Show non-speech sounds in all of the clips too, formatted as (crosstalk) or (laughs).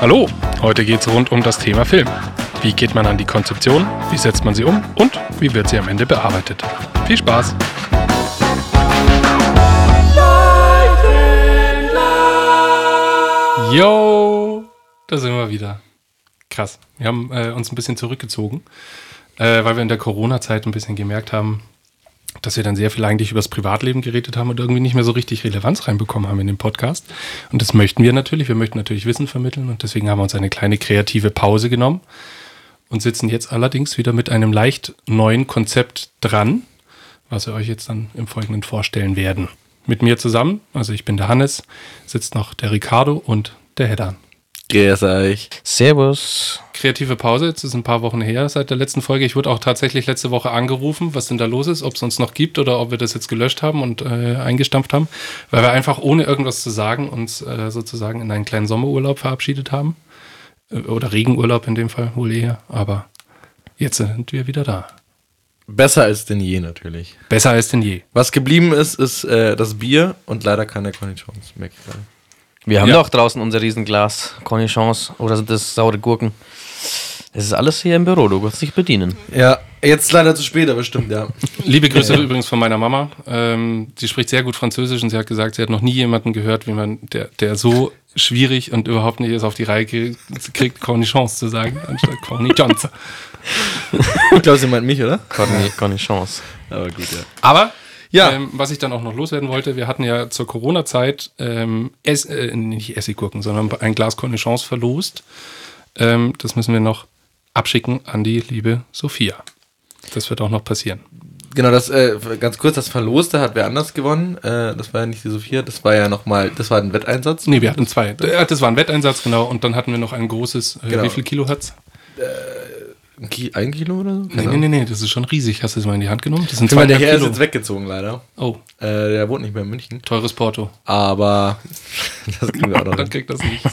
Hallo, heute geht es rund um das Thema Film. Wie geht man an die Konzeption, wie setzt man sie um und wie wird sie am Ende bearbeitet? Viel Spaß! Yo, da sind wir wieder. Krass. Wir haben äh, uns ein bisschen zurückgezogen, äh, weil wir in der Corona-Zeit ein bisschen gemerkt haben, dass wir dann sehr viel eigentlich über das Privatleben geredet haben und irgendwie nicht mehr so richtig Relevanz reinbekommen haben in dem Podcast. Und das möchten wir natürlich. Wir möchten natürlich Wissen vermitteln und deswegen haben wir uns eine kleine kreative Pause genommen und sitzen jetzt allerdings wieder mit einem leicht neuen Konzept dran, was wir euch jetzt dann im Folgenden vorstellen werden. Mit mir zusammen, also ich bin der Hannes, sitzt noch der Ricardo und der Heddan. Grüß euch. Servus. Kreative Pause, jetzt ist ein paar Wochen her seit der letzten Folge. Ich wurde auch tatsächlich letzte Woche angerufen, was denn da los ist, ob es uns noch gibt oder ob wir das jetzt gelöscht haben und äh, eingestampft haben, weil wir einfach ohne irgendwas zu sagen uns äh, sozusagen in einen kleinen Sommerurlaub verabschiedet haben. Äh, oder Regenurlaub in dem Fall wohl eher, aber jetzt sind wir wieder da. Besser als denn je natürlich. Besser als denn je. Was geblieben ist, ist äh, das Bier und leider keine Cornichons. Merke ich gerade. Wir haben Ja. doch draußen unser Riesenglas Cornichons oder sind das saure Gurken. Es ist alles hier im Büro, du kannst dich bedienen. Ja, jetzt leider zu spät, aber stimmt, ja. Liebe Grüße übrigens von meiner Mama. Ähm, sie spricht sehr gut Französisch und sie hat gesagt, sie hat noch nie jemanden gehört, wie man, der, der so schwierig und überhaupt nicht es auf die Reihe kriegt, Cornichons zu sagen, anstatt Cornichons. Ich glaube, sie meint mich, oder? Corni Cornichons. Aber gut, ja. Aber Ja. ähm, was ich dann auch noch loswerden wollte, wir hatten ja zur Corona-Zeit ähm, Ess, äh, nicht Essiggurken, sondern ein Glas Cornichons verlost. Ähm, das müssen wir noch abschicken an die liebe Sophia. Das wird auch noch passieren. Genau, das, äh, ganz kurz, das Verloste hat wer anders gewonnen. Äh, das war ja nicht die Sophia, das war ja nochmal, das war ein Wetteinsatz. Nee, wir hatten zwei. Äh, Das war ein Wetteinsatz, genau. Und dann hatten wir noch ein großes, äh, Genau. wie viel Kilo hat's? Ki ein Kilo oder so? Nee, nee, nee, nee, das ist schon riesig. Hast du es mal in die Hand genommen? Das sind meine, der Herr ist jetzt weggezogen, leider. Oh, Äh, der wohnt nicht mehr in München. teures Porto. Aber (laughs) das kriegen wir auch noch. (laughs) Dann kriegt das nicht.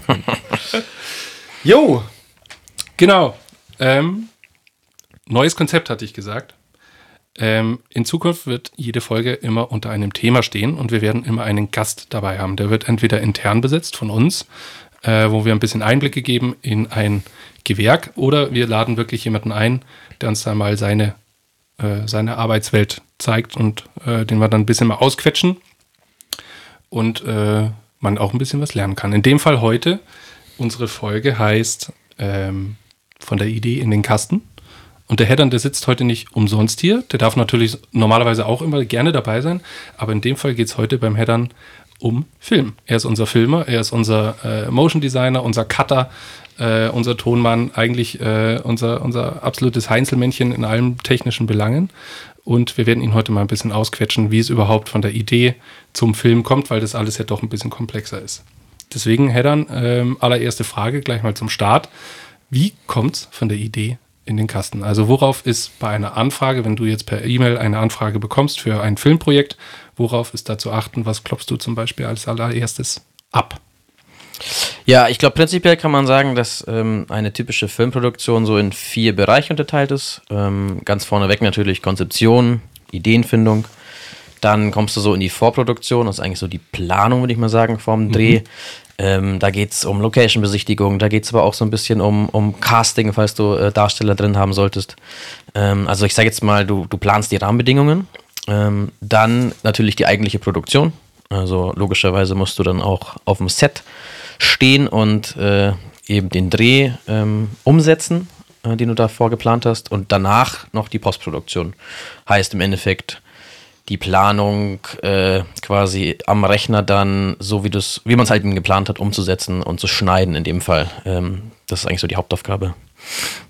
(laughs) Jo! Genau. Ähm, neues Konzept hatte ich gesagt. Ähm, in Zukunft wird jede Folge immer unter einem Thema stehen und wir werden immer einen Gast dabei haben. Der wird entweder intern besetzt von uns, äh, wo wir ein bisschen Einblicke geben in ein Gewerk, oder wir laden wirklich jemanden ein, der uns da mal seine, äh, seine Arbeitswelt zeigt und äh, den wir dann ein bisschen mal ausquetschen und äh, man auch ein bisschen was lernen kann. In dem Fall heute, unsere Folge heißt ähm, von der Idee in den Kasten. Und der Heddern, der sitzt heute nicht umsonst hier. Der darf natürlich normalerweise auch immer gerne dabei sein. Aber in dem Fall geht es heute beim Heddern um Film. Er ist unser Filmer, er ist unser äh, Motion Designer, unser Cutter, äh, unser Tonmann, eigentlich äh, unser, unser absolutes Heinzelmännchen in allen technischen Belangen. Und wir werden ihn heute mal ein bisschen ausquetschen, wie es überhaupt von der Idee zum Film kommt, weil das alles ja doch ein bisschen komplexer ist. Deswegen, Heddern, ähm, allererste Frage gleich mal zum Start. Wie kommt's von der Idee in den Kasten? Also worauf ist bei einer Anfrage, wenn du jetzt per E-Mail eine Anfrage bekommst für ein Filmprojekt, worauf ist da zu achten? Was klopfst du zum Beispiel als allererstes ab? Ja, ich glaube, prinzipiell kann man sagen, dass ähm, eine typische Filmproduktion so in vier Bereiche unterteilt ist. Ähm, ganz vorneweg natürlich Konzeption, Ideenfindung. Dann kommst du so in die Vorproduktion, das ist eigentlich so die Planung, würde ich mal sagen, vorm Dreh. Ähm, da geht es um Location-Besichtigung, da geht es aber auch so ein bisschen um, um Casting, falls du äh, Darsteller drin haben solltest. Ähm, also ich sage jetzt mal, du, du planst die Rahmenbedingungen. Ähm, dann natürlich die eigentliche Produktion. Also logischerweise musst du dann auch auf dem Set stehen und äh, eben den Dreh ähm, umsetzen, äh, den du davor geplant hast. Und danach noch die Postproduktion. Heißt im Endeffekt die Planung äh, quasi am Rechner dann, so wie, wie man es halt geplant hat, umzusetzen und zu schneiden in dem Fall. Ähm, das ist eigentlich so die Hauptaufgabe.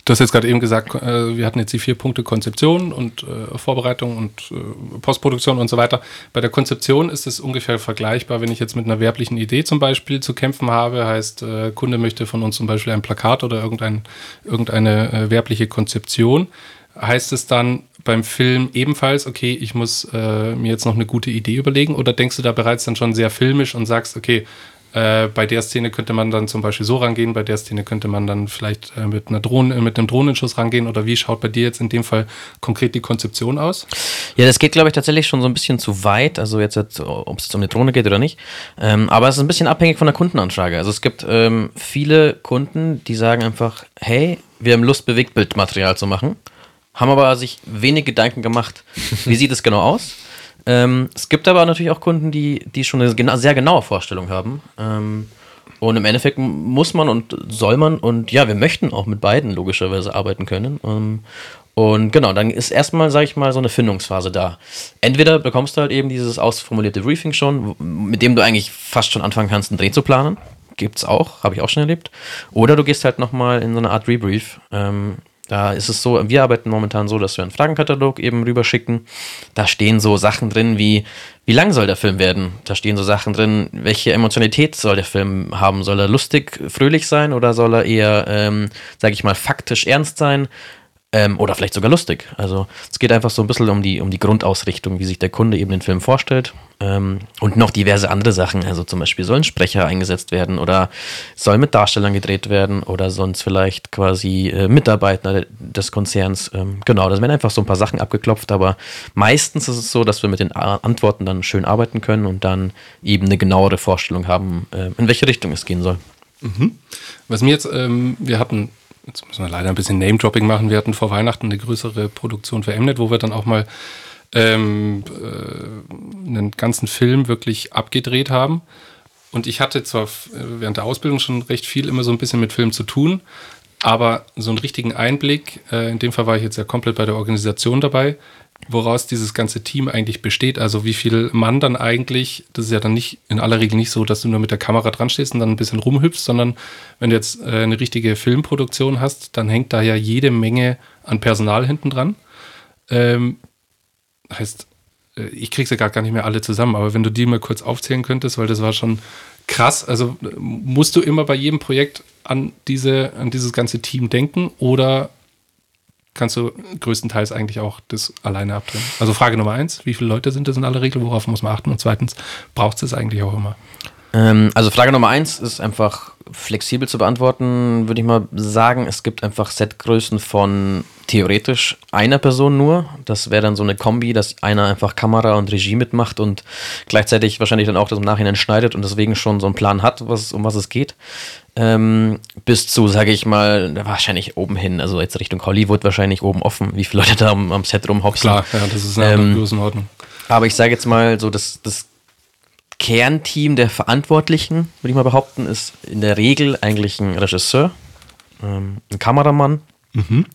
Du hast jetzt gerade eben gesagt, äh, wir hatten jetzt die vier Punkte Konzeption und äh, Vorbereitung und äh, Postproduktion und so weiter. Bei der Konzeption ist es ungefähr vergleichbar, wenn ich jetzt mit einer werblichen Idee zum Beispiel zu kämpfen habe, heißt, Kunde möchte von uns zum Beispiel ein Plakat oder irgendein, irgendeine werbliche Konzeption. Heißt es dann beim Film ebenfalls, okay, ich muss mir jetzt noch eine gute Idee überlegen oder denkst du da bereits dann schon sehr filmisch und sagst, okay, Äh, bei der Szene könnte man dann zum Beispiel so rangehen, bei der Szene könnte man dann vielleicht äh, mit einer Drohne, mit einem Drohnenschuss rangehen oder wie schaut bei dir jetzt in dem Fall konkret die Konzeption aus? Ja, das geht, glaube ich, tatsächlich schon so ein bisschen zu weit. Also jetzt, jetzt ob es um eine Drohne geht oder nicht. Ähm, aber es ist ein bisschen abhängig von der Kundenanfrage. Also es gibt ähm, viele Kunden, die sagen einfach, hey, wir haben Lust, Bewegtbildmaterial zu machen, haben aber sich wenig Gedanken gemacht, wie sieht es genau aus. Ähm, es gibt aber natürlich auch Kunden, die, die schon eine gena sehr genaue Vorstellung haben. Ähm, und im Endeffekt muss man und soll man und ja, wir möchten auch mit beiden logischerweise arbeiten können. Ähm, und genau, dann ist erstmal, sage ich mal, so eine Findungsphase da. Entweder bekommst du halt eben dieses ausformulierte Briefing schon, mit dem du eigentlich fast schon anfangen kannst, einen Dreh zu planen. Gibt's auch, habe ich auch schon erlebt. Oder du gehst halt nochmal in so eine Art Rebrief. Ähm, da ist es so, wir arbeiten momentan so, dass wir einen Fragenkatalog eben rüberschicken. Da stehen so Sachen drin wie, wie lang soll der Film werden? Da stehen so Sachen drin, welche Emotionalität soll der Film haben? Soll er lustig, fröhlich sein oder soll er eher, ähm, sage ich mal, faktisch ernst sein? Ähm, oder vielleicht sogar lustig. Also es geht einfach so ein bisschen um die, um die Grundausrichtung, wie sich der Kunde eben den Film vorstellt. Ähm, und noch diverse andere Sachen. Also zum Beispiel sollen Sprecher eingesetzt werden oder soll mit Darstellern gedreht werden oder sonst vielleicht quasi äh, Mitarbeiter des Konzerns. Ähm, genau, das werden einfach so ein paar Sachen abgeklopft, aber meistens ist es so, dass wir mit den Antworten dann schön arbeiten können und dann eben eine genauere Vorstellung haben, äh, in welche Richtung es gehen soll. Mhm. Was mir jetzt, ähm, wir hatten jetzt müssen wir leider ein bisschen Name-Dropping machen. Wir hatten vor Weihnachten eine größere Produktion für Mnet, wo wir dann auch mal ähm, äh, einen ganzen Film wirklich abgedreht haben. Und ich hatte zwar während der Ausbildung schon recht viel immer so ein bisschen mit Film zu tun, aber so einen richtigen Einblick, äh, in dem Fall war ich jetzt ja komplett bei der Organisation dabei, woraus dieses ganze Team eigentlich besteht. Also wie viel Mann dann eigentlich, das ist ja dann nicht in aller Regel nicht so, dass du nur mit der Kamera dran stehst und dann ein bisschen rumhüpfst, sondern wenn du jetzt äh, eine richtige Filmproduktion hast, dann hängt da ja jede Menge an Personal hinten dran. Ähm, heißt, äh, ich kriege sie gar, gar nicht mehr alle zusammen, aber wenn du die mal kurz aufzählen könntest, weil das war schon krass. Also musst du immer bei jedem Projekt an diese, an dieses ganze Team denken oder kannst du größtenteils eigentlich auch das alleine abdrehen. Also Frage Nummer eins, wie viele Leute sind das in aller Regel, worauf muss man achten? Und zweitens, braucht es eigentlich auch immer? Ähm, also Frage Nummer eins ist einfach flexibel zu beantworten, würde ich mal sagen. Es gibt einfach Setgrößen von theoretisch einer Person nur. Das wäre dann so eine Kombi, dass einer einfach Kamera und Regie mitmacht und gleichzeitig wahrscheinlich dann auch das im Nachhinein schneidet und deswegen schon so einen Plan hat, was, um was es geht. Ähm, bis zu, sage ich mal, wahrscheinlich oben hin, also jetzt Richtung Hollywood wahrscheinlich oben offen, wie viele Leute da am, am Set rumhopsen. Klar, ja, das ist eine ähm, Größenordnung. Aber ich sage jetzt mal so, das, das Kernteam der Verantwortlichen, würde ich mal behaupten, ist in der Regel eigentlich ein Regisseur, ähm, ein Kameramann mhm.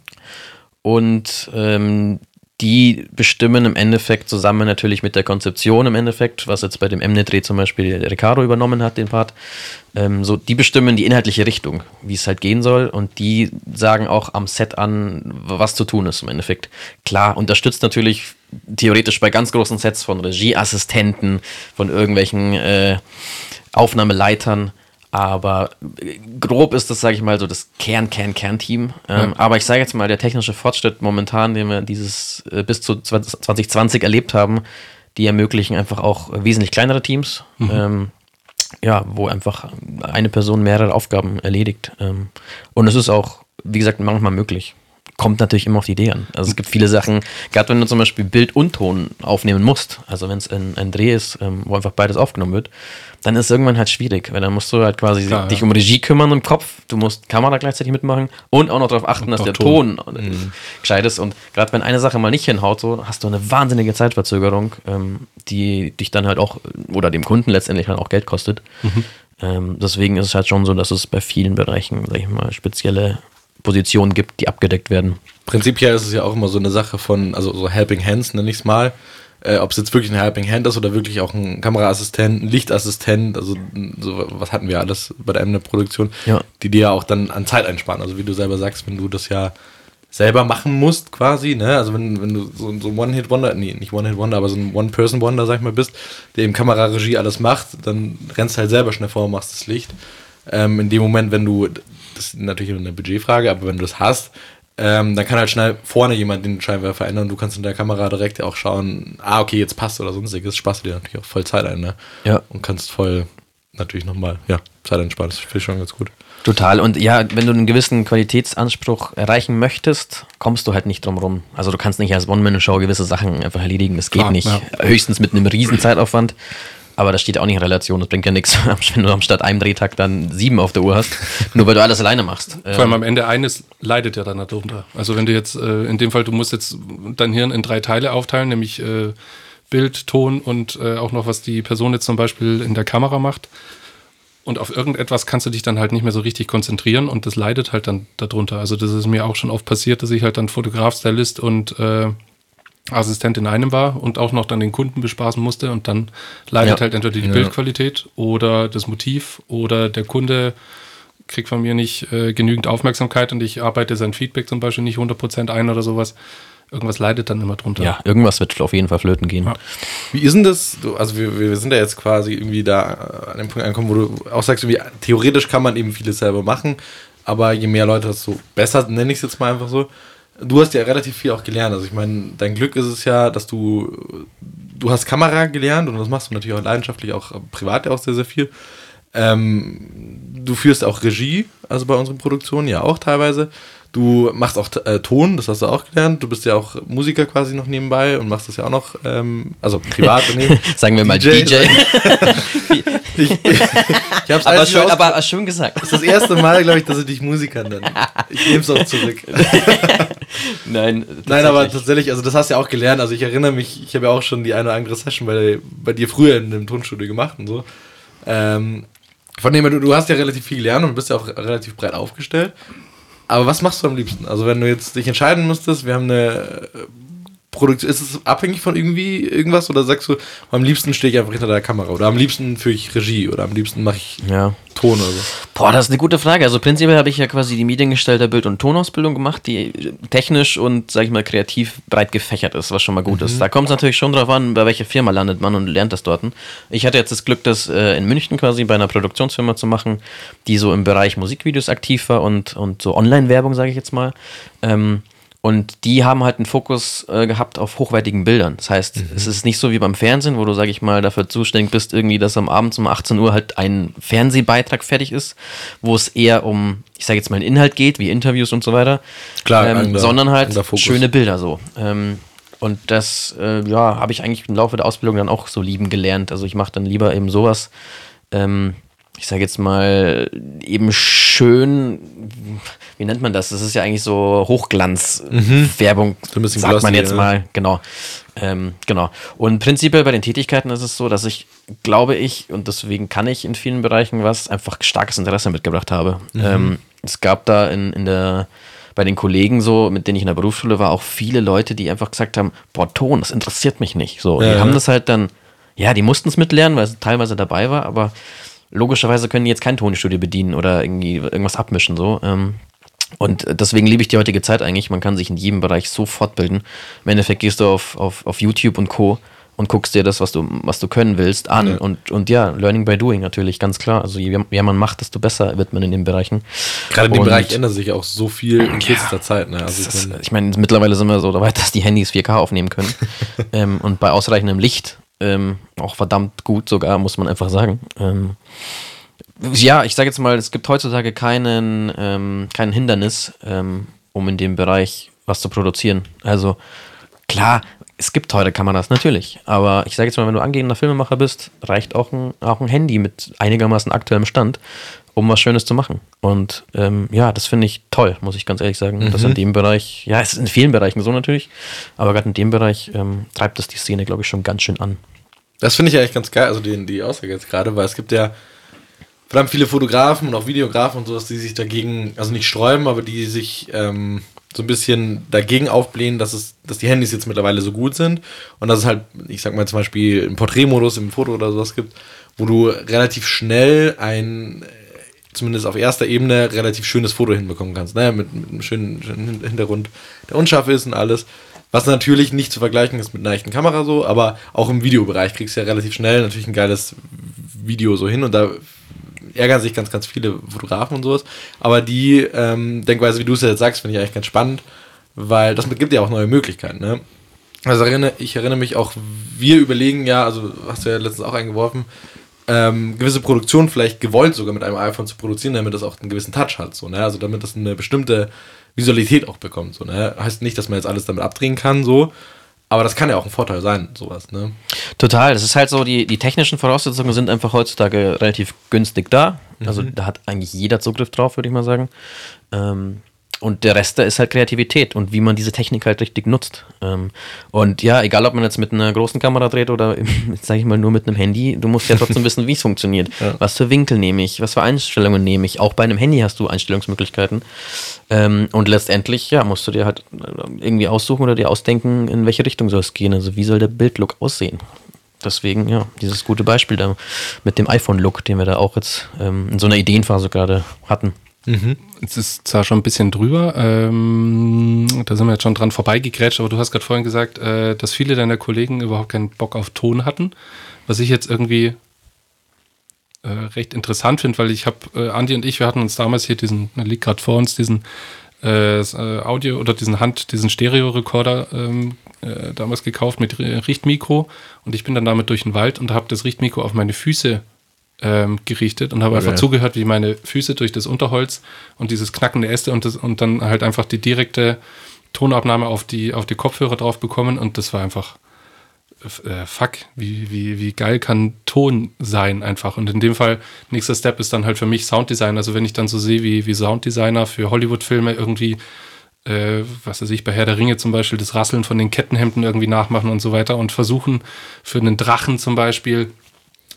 und ähm, die bestimmen im Endeffekt zusammen natürlich mit der Konzeption im Endeffekt, was jetzt bei dem Mnet-Dreh zum Beispiel Ricardo übernommen hat, den Part, ähm, so, die bestimmen die inhaltliche Richtung, wie es halt gehen soll. Und die sagen auch am Set an, was zu tun ist im Endeffekt. Klar, unterstützt natürlich theoretisch bei ganz großen Sets von Regieassistenten, von irgendwelchen äh, Aufnahmeleitern, aber grob ist das, sage ich mal, so das Kern, Kern, Kernteam. Ähm, ja. Aber ich sage jetzt mal, der technische Fortschritt momentan, den wir dieses äh, bis zu 2020 erlebt haben, die ermöglichen einfach auch wesentlich kleinere Teams. Mhm. Ähm, ja, wo einfach eine Person mehrere Aufgaben erledigt. Ähm, und es ist auch, wie gesagt, manchmal möglich kommt natürlich immer auf die Idee an. Also es gibt viele Sachen, gerade wenn du zum Beispiel Bild und Ton aufnehmen musst, also wenn es ein, ein, Dreh ist, ähm, wo einfach beides aufgenommen wird, dann ist es irgendwann halt schwierig, weil dann musst du halt quasi Klar, dich ja. um Regie kümmern im Kopf, du musst Kamera gleichzeitig mitmachen und auch noch darauf achten, und dass der Ton, Ton mhm. gescheit ist. Und gerade wenn eine Sache mal nicht hinhaut, so hast du eine wahnsinnige Zeitverzögerung, ähm, die dich dann halt auch, oder dem Kunden letztendlich halt auch Geld kostet. Mhm. Ähm, deswegen ist es halt schon so, dass es bei vielen Bereichen, sag ich mal, spezielle Positionen gibt, die abgedeckt werden. Prinzipiell ist es ja auch immer so eine Sache von, also so Helping Hands nenne ich es mal. Äh, Ob es jetzt wirklich ein Helping Hand ist oder wirklich auch ein Kameraassistent, ein Lichtassistent, also so, was hatten wir alles bei der Produktion, ja. die dir ja auch dann an Zeit einsparen. Also wie du selber sagst, wenn du das ja selber machen musst quasi, ne? Also wenn, wenn du so, so ein One-Hit-Wonder, nee, nicht One-Hit-Wonder, aber so ein One-Person-Wonder, sag ich mal, bist, der eben Kameraregie alles macht, dann rennst du halt selber schnell vor und machst das Licht. Ähm, in dem Moment, wenn du das ist natürlich eine Budgetfrage, aber wenn du das hast, ähm, dann kann halt schnell vorne jemand den Scheinwerfer ändern und du kannst in der Kamera direkt auch schauen, ah, okay, jetzt passt oder sonstiges, sparst du dir natürlich auch voll Zeit ein, ne? Ja. Und kannst voll natürlich nochmal, ja, zeitentspannt. Das finde ich schon ganz gut. Total. Und ja, wenn du einen gewissen Qualitätsanspruch erreichen möchtest, kommst du halt nicht drum rum. Also du kannst nicht als One-Man-Show gewisse Sachen einfach erledigen. Das geht Klar, nicht. ja. Höchstens mit einem riesen Zeitaufwand. Aber das steht auch nicht in Relation. Das bringt ja nichts, (laughs) wenn du am statt einem Drehtag dann sieben auf der Uhr hast. Nur weil du alles alleine machst. Vor allem Ähm, am Ende eines leidet ja dann darunter. Also wenn du jetzt, äh, in dem Fall, du musst jetzt dein Hirn in drei Teile aufteilen, nämlich äh, Bild, Ton und äh, auch noch, was die Person jetzt zum Beispiel in der Kamera macht. Und auf irgendetwas kannst du dich dann halt nicht mehr so richtig konzentrieren und das leidet halt dann darunter. Also das ist mir auch schon oft passiert, dass ich halt dann Fotograf, Stylist und äh, Assistent in einem war und auch noch dann den Kunden bespaßen musste und dann leidet Ja. halt entweder die Ja. Bildqualität oder das Motiv oder der Kunde kriegt von mir nicht äh, genügend Aufmerksamkeit und ich arbeite sein Feedback zum Beispiel nicht 100% ein oder sowas. Irgendwas leidet dann immer drunter. ja, irgendwas wird auf jeden Fall flöten gehen. Ja. Wie ist denn das? Also wir, wir sind ja jetzt quasi irgendwie da äh, an dem Punkt angekommen, wo du auch sagst, irgendwie, theoretisch kann man eben vieles selber machen, aber je mehr Leute hast, so besser, nenne ich es jetzt mal einfach so. Du hast ja relativ viel auch gelernt. Also ich meine, dein Glück ist es ja, dass du, du hast Kamera gelernt und das machst du natürlich auch leidenschaftlich, auch privat ja auch sehr, sehr viel. Ähm, du führst auch Regie, also bei unseren Produktionen ja auch teilweise. Du machst auch äh, Ton, das hast du auch gelernt. Du bist ja auch Musiker quasi noch nebenbei und machst das ja auch noch, ähm, also privat. (laughs) Sagen wir mal DJ. DJ. (laughs) ich, ich hab's aber, schön, aber schön gesagt. das ist das erste Mal, glaube ich, dass ich dich Musiker nenne. Ich nehme es auch zurück. (laughs) (laughs) Nein, Nein, aber tatsächlich. also das hast du ja auch gelernt. Also ich erinnere mich, ich habe ja auch schon die eine oder andere Session bei, bei dir früher in dem Tonstudio gemacht und so. Ähm, von dem her, du, du hast ja relativ viel gelernt und bist ja auch relativ breit aufgestellt. Aber was machst du am liebsten? Also wenn du jetzt dich entscheiden müsstest, wir haben eine Produktion, ist es abhängig von irgendwie irgendwas oder sagst du, am liebsten stehe ich einfach hinter der Kamera oder am liebsten führe ich Regie oder am liebsten mache ich Ja. Ton oder so? Boah, das ist eine gute Frage. Also prinzipiell habe ich ja quasi die Mediengestalter Bild- und Tonausbildung gemacht, die technisch und, sag ich mal, kreativ breit gefächert ist, was schon mal gut ist. Da kommt es natürlich schon drauf an, bei welcher Firma landet man und lernt das dort. Ich hatte jetzt das Glück, das äh, in München quasi bei einer Produktionsfirma zu machen, die so im Bereich Musikvideos aktiv war und, und so Online-Werbung, sage ich jetzt mal. Ähm, und die haben halt einen Fokus äh, gehabt auf hochwertigen Bildern. Das heißt, es ist nicht so wie beim Fernsehen, wo du, sag ich mal, dafür zuständig bist, irgendwie, dass am Abend um 18 Uhr halt ein Fernsehbeitrag fertig ist, wo es eher um, ich sage jetzt mal, einen Inhalt geht, wie Interviews und so weiter. Klar, ähm, anderer- sondern halt schöne Bilder so. Ähm, und das, äh, ja, habe ich eigentlich im Laufe der Ausbildung dann auch so lieben gelernt. Also ich mache dann lieber eben sowas, ähm, ich sage jetzt mal, eben schön, wie nennt man das? Das ist ja eigentlich so Hochglanz-Werbung, So ein bisschen sagt man jetzt ja. mal, genau. Ähm, genau. Und prinzipiell bei den Tätigkeiten ist es so, dass ich, glaube ich, und deswegen kann ich in vielen Bereichen was, einfach starkes Interesse mitgebracht habe. Mhm. Ähm, es gab da in, in der bei den Kollegen so, mit denen ich in der Berufsschule war, auch viele Leute, die einfach gesagt haben, boah, Ton, das interessiert mich nicht. So, Ja, die haben ja. das halt dann, ja, die mussten es mitlernen, weil es teilweise dabei war, aber logischerweise können die jetzt kein Tonstudio bedienen oder irgendwie irgendwas abmischen, so. Ähm, und deswegen liebe ich die heutige Zeit eigentlich. Man kann sich in jedem Bereich so fortbilden. Im Endeffekt gehst du auf, auf, auf YouTube und Co. und guckst dir das, was du, was du können willst, an. Ja. Und, und ja, Learning by Doing natürlich, ganz klar. Also je mehr man macht, desto besser wird man in den Bereichen. Gerade in dem Und- Bereich ändert sich auch so viel in kürzester Zeit. Ne? Also ich mein, ich meine, mittlerweile sind wir so weit, dass die Handys 4K aufnehmen können. (laughs) ähm, und bei ausreichendem Licht ähm, auch verdammt gut sogar, muss man einfach sagen. Ähm, ja, ich sage jetzt mal, es gibt heutzutage keinen, ähm, kein Hindernis, ähm, um in dem Bereich was zu produzieren. Also klar, es gibt teure Kameras, natürlich. Aber ich sage jetzt mal, wenn du angehender Filmemacher bist, reicht auch ein, auch ein Handy mit einigermaßen aktuellem Stand, um was Schönes zu machen. Und ähm, ja, das finde ich toll, muss ich ganz ehrlich sagen. Das in dem Bereich, ja, es ist in vielen Bereichen so natürlich, aber gerade in dem Bereich ähm, treibt das die Szene, glaube ich, schon ganz schön an. Das finde ich eigentlich ganz geil, also die, die Aussage jetzt gerade, weil es gibt ja verdammt viele Fotografen und auch Videografen und sowas, die sich dagegen, also nicht sträuben, aber die sich ähm, so ein bisschen dagegen aufblähen, dass es, dass die Handys jetzt mittlerweile so gut sind und dass es halt, ich sag mal zum Beispiel einen Porträtmodus im Foto oder sowas gibt, wo du relativ schnell ein, zumindest auf erster Ebene, relativ schönes Foto hinbekommen kannst, ne? mit, mit einem schönen, schönen Hintergrund, der unscharf ist und alles. Was natürlich nicht zu vergleichen ist mit einer echten Kamera so, aber auch im Videobereich kriegst du ja relativ schnell natürlich ein geiles Video so hin und da ärgern sich ganz, ganz viele Fotografen und sowas. Aber die ähm, Denkweise, wie du es ja jetzt sagst, finde ich eigentlich ganz spannend, weil das gibt ja auch neue Möglichkeiten. Ne? Also ich erinnere mich auch, wir überlegen ja, also hast du ja letztens auch eingeworfen, ähm, gewisse Produktion vielleicht gewollt sogar mit einem iPhone zu produzieren, damit das auch einen gewissen Touch hat, so, ne? Also damit das eine bestimmte Visualität auch bekommt, so, ne? Heißt nicht, dass man jetzt alles damit abdrehen kann, so, aber das kann ja auch ein Vorteil sein, sowas, ne? Total, das ist halt so, die, die technischen Voraussetzungen sind einfach heutzutage relativ günstig da. Also da hat eigentlich jeder Zugriff drauf, würde ich mal sagen. Ähm, und der Rest da ist halt Kreativität und wie man diese Technik halt richtig nutzt. Ähm, und ja, egal ob man jetzt mit einer großen Kamera dreht oder, (laughs) jetzt sage ich mal, nur mit einem Handy, du musst ja trotzdem (laughs) wissen, wie es funktioniert. Was für Winkel nehme ich, was für Einstellungen nehme ich. Auch bei einem Handy hast du Einstellungsmöglichkeiten. Ähm, und letztendlich, ja, musst du dir halt irgendwie aussuchen oder dir ausdenken, in welche Richtung soll es gehen. Also wie soll der Bildlook aussehen. Deswegen, ja, dieses gute Beispiel da mit dem iPhone-Look, den wir da auch jetzt ähm, in so einer Ideenphase gerade hatten. Es ist zwar schon ein bisschen drüber, ähm, da sind wir jetzt schon dran vorbeigegrätscht, aber du hast gerade vorhin gesagt, äh, dass viele deiner Kollegen überhaupt keinen Bock auf Ton hatten, was ich jetzt irgendwie äh, recht interessant finde, weil ich habe, äh, Andi und ich, wir hatten uns damals hier diesen, da liegt gerade vor uns, diesen äh, äh, Audio oder diesen Hand, diesen Stereo-Rekorder ähm, äh, damals gekauft mit Ri- Richtmikro und ich bin dann damit durch den Wald und habe das Richtmikro auf meine Füße ähm, gerichtet und habe einfach Okay. zugehört, wie meine Füße durch das Unterholz und dieses knackende Äste und, das, und dann halt einfach die direkte Tonabnahme auf die, auf die Kopfhörer drauf bekommen und das war einfach äh, fuck, wie, wie, wie geil kann Ton sein einfach. Und in dem Fall, nächster Step ist dann halt für mich Sounddesign. Also wenn ich dann so sehe, wie, wie Sounddesigner für Hollywood-Filme irgendwie, äh, was weiß ich, bei Herr der Ringe zum Beispiel, das Rasseln von den Kettenhemden irgendwie nachmachen und so weiter und versuchen für einen Drachen zum Beispiel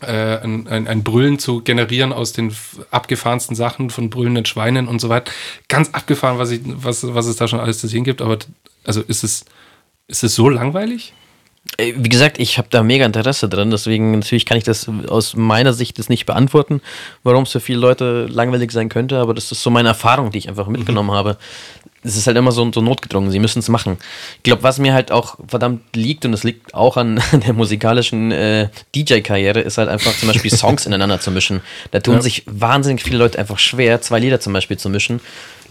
äh, ein, ein, ein Brüllen zu generieren aus den abgefahrensten Sachen von brüllenden Schweinen und so weiter. Ganz abgefahren, was, ich, was, was es da schon alles zu sehen gibt. Aber also ist es, ist es so langweilig? Äh, Wie gesagt, ich habe da mega Interesse dran, deswegen natürlich kann ich das aus meiner Sicht das nicht beantworten, warum es für viele Leute langweilig sein könnte, aber das ist so meine Erfahrung, die ich einfach mitgenommen habe. Es ist halt immer so, so notgedrungen, sie müssen es machen. Ich glaube, was mir halt auch verdammt liegt, und das liegt auch an (laughs) der musikalischen äh, DJ-Karriere, ist halt einfach zum Beispiel Songs (laughs) ineinander zu mischen. Da tun sich wahnsinnig viele Leute einfach schwer, zwei Lieder zum Beispiel zu mischen.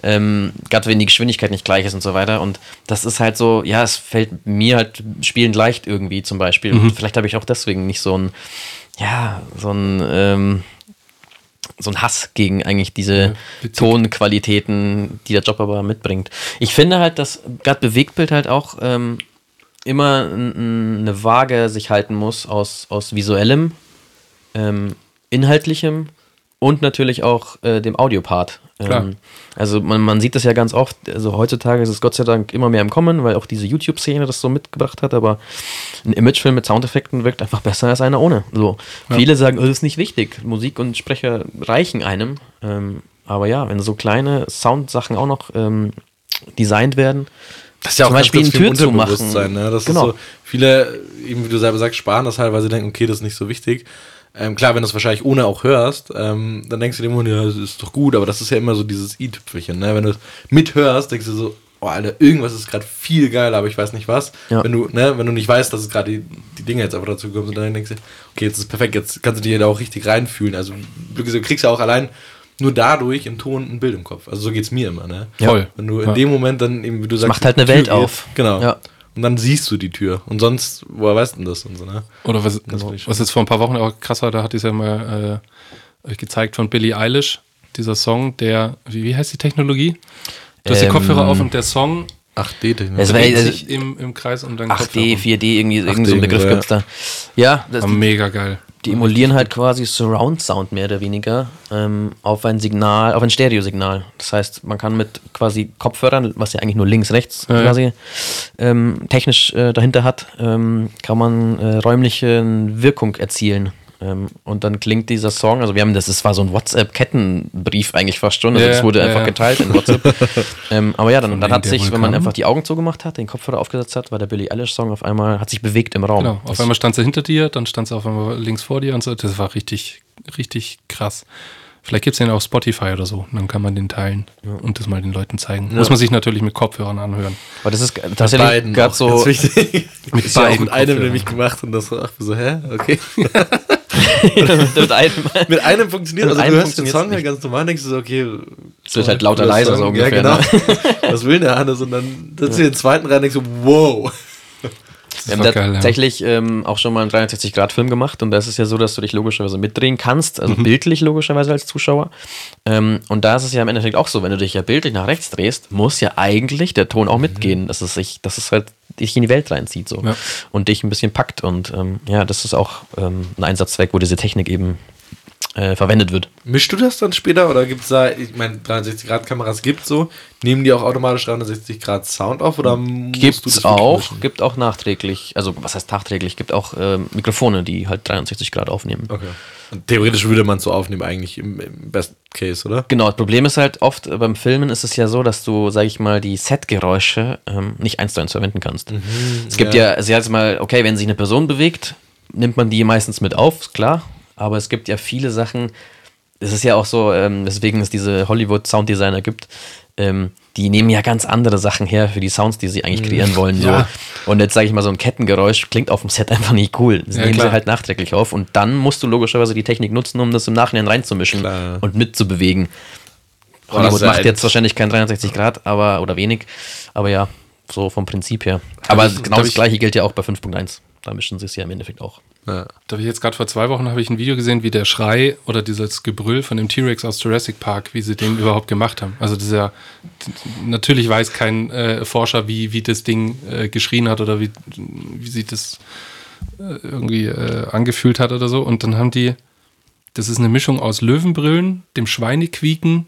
Ähm, gerade wenn die Geschwindigkeit nicht gleich ist und so weiter. Und das ist halt so, ja, es fällt mir halt spielend leicht irgendwie zum Beispiel. Und vielleicht habe ich auch deswegen nicht so ein, ja, so ein, ähm, so ein Hass gegen eigentlich diese witzig. Tonqualitäten, die der Job aber mitbringt. Ich finde halt, dass gerade Bewegtbild halt auch ähm, immer eine Waage sich halten muss aus, aus visuellem, ähm, inhaltlichem und natürlich auch äh, dem Audiopart. Klar. Ähm, also man, man sieht das ja ganz oft, also heutzutage ist es Gott sei Dank immer mehr im Kommen, weil auch diese YouTube-Szene das so mitgebracht hat, aber ein Imagefilm mit Soundeffekten wirkt einfach besser als einer ohne. So. Viele sagen, oh, das ist nicht wichtig, Musik und Sprecher reichen einem. Ähm, aber ja, wenn so kleine Soundsachen auch noch ähm, designt werden, Das ist ja auch Zum ganz, Beispiel ganz viel Tür zu machen. Ne? Das Genau. ist so, viele, eben wie du selber sagst, sparen das halt, weil sie denken, okay, das ist nicht so wichtig. Ähm, klar, wenn du es wahrscheinlich ohne auch hörst, ähm, dann denkst du dir immer, ja, das ist doch gut, aber das ist ja immer so dieses i-Tüpfelchen. Ne? Wenn du es mithörst, denkst du so, oh Alter, irgendwas ist gerade viel geiler, aber ich weiß nicht was. Ja. Wenn du, ne, wenn du nicht weißt, dass es gerade die, die Dinge jetzt einfach dazu kommen, und dann denkst du, okay, jetzt ist es perfekt, jetzt kannst du dir da auch richtig reinfühlen. Also du kriegst ja auch allein nur dadurch im Ton ein Bild im Kopf. Also so geht's mir immer, ne? Voll. Wenn du in Ja. dem Moment dann eben, wie du sagst, macht halt eine Tür Welt geht, auf. Genau. Ja. Und dann siehst du die Tür. Und sonst, woher weißt du denn das und so, ne? Oder was, schon. was jetzt vor ein paar Wochen auch krass war, da ich es ja mal äh, euch gezeigt von Billie Eilish, dieser Song, der, wie, wie heißt die Technologie? Du hast die Ähm, Kopfhörer auf und der Song 8D-Technik. Es war- dreht also- sich im, im Kreis um deinen 8D, Kopfhörer. 4D, irgendwie, irgend so 8D, ein Begriff ja. gibt's da. Ja, das, War mega geil. Die emulieren halt quasi Surround Sound mehr oder weniger ähm, auf ein Signal, auf ein Stereosignal. Das heißt, man kann mit quasi Kopfhörern, was ja eigentlich nur links, rechts Ja, ja. quasi ähm, technisch äh, dahinter hat, ähm, kann man äh, räumliche Wirkung erzielen. Ähm, und dann klingt dieser Song, also wir haben das, es war so ein WhatsApp-Kettenbrief eigentlich fast schon, also Ja, das wurde ja, einfach ja. geteilt in WhatsApp. (laughs) ähm, aber ja, dann, dann hat sich, wenn man einfach die Augen zugemacht hat, den Kopfhörer aufgesetzt hat, war der Billie Eilish-Song auf einmal, hat sich bewegt im Raum. Genau. Auf Das- einmal stand sie hinter dir, dann stand sie auf einmal links vor dir und so. Das war richtig, richtig krass. Vielleicht gibt es den auf Spotify oder so. Und dann kann man den teilen und das mal den Leuten zeigen. Muss man sich natürlich mit Kopfhörern anhören. Aber das ist Mit tatsächlich beiden gerade auch, so. ganz wichtig. (laughs) Mit Ich habe beiden mit einem nämlich gemacht und das war auch so, hä? Okay. (laughs) (laughs) mit einem, mit einem funktioniert, Mit also einem du hörst den Song halt ganz normal, denkst du so, okay. Es wird halt lauter, leiser, so ungefähr, ne? Ja, genau. (laughs) Was will der Hannes? Und dann setzt du den zweiten rein und denkst so, wow. Wir haben geil, ja. tatsächlich ähm, auch schon mal einen 360-Grad-Film gemacht und da ist es ja so, dass du dich logischerweise mitdrehen kannst, also Mhm. bildlich logischerweise als Zuschauer. Ähm, und da ist es ja im Endeffekt auch so, wenn du dich ja bildlich nach rechts drehst, muss ja eigentlich der Ton auch mitgehen, dass es sich, dass es halt dich in die Welt reinzieht so Mhm. Ja. und dich ein bisschen packt. Und ähm, ja, das ist auch ähm, ein Einsatzzweck, wo diese Technik eben äh, verwendet wird. Mischst du das dann später oder gibt es da, ich meine, 360-Grad-Kameras gibt so, nehmen die auch automatisch 360 Grad Sound auf oder das wirklich auch, mischen? gibt auch nachträglich, also was heißt nachträglich, gibt auch ähm, Mikrofone, die halt 63 Grad aufnehmen. Okay. Und theoretisch würde man es so aufnehmen, eigentlich im, im Best Case, oder? Genau, das Problem ist halt oft äh, beim Filmen ist es ja so, dass du, sag ich mal, die Set-Geräusche ähm, nicht eins zu eins verwenden kannst. es gibt ja, ja jetzt mal, okay, wenn sich eine Person bewegt, nimmt man die meistens mit auf, ist klar. Aber es gibt ja viele Sachen, es ist ja auch so, ähm, weswegen es diese Hollywood-Sounddesigner gibt, ähm, die nehmen ja ganz andere Sachen her für die Sounds, die sie eigentlich kreieren wollen. Ja. So. Und jetzt sage ich mal, so ein Kettengeräusch klingt auf dem Set einfach nicht cool. Das Ja, nehmen klar. sie halt nachträglich auf und dann musst du logischerweise die Technik nutzen, um das im Nachhinein reinzumischen Klar. und mitzubewegen. Das Hollywood ja macht ein- jetzt wahrscheinlich kein 360 Grad, aber oder wenig. Aber ja, so vom Prinzip her. Aber ich- genau darf das ich- gleiche gilt ja auch bei 5.1. Da mischen sie es ja im Endeffekt auch. Ja. Da habe ich jetzt gerade vor zwei Wochen habe ich ein Video gesehen, wie der Schrei oder dieses Gebrüll von dem T-Rex aus Jurassic Park, wie sie den überhaupt gemacht haben. Also ja, natürlich weiß kein äh, Forscher, wie, wie das Ding äh, geschrien hat oder wie, wie sich das äh, irgendwie äh, angefühlt hat oder so. Und dann haben die, das ist eine Mischung aus Löwenbrillen, dem Schweinequieken,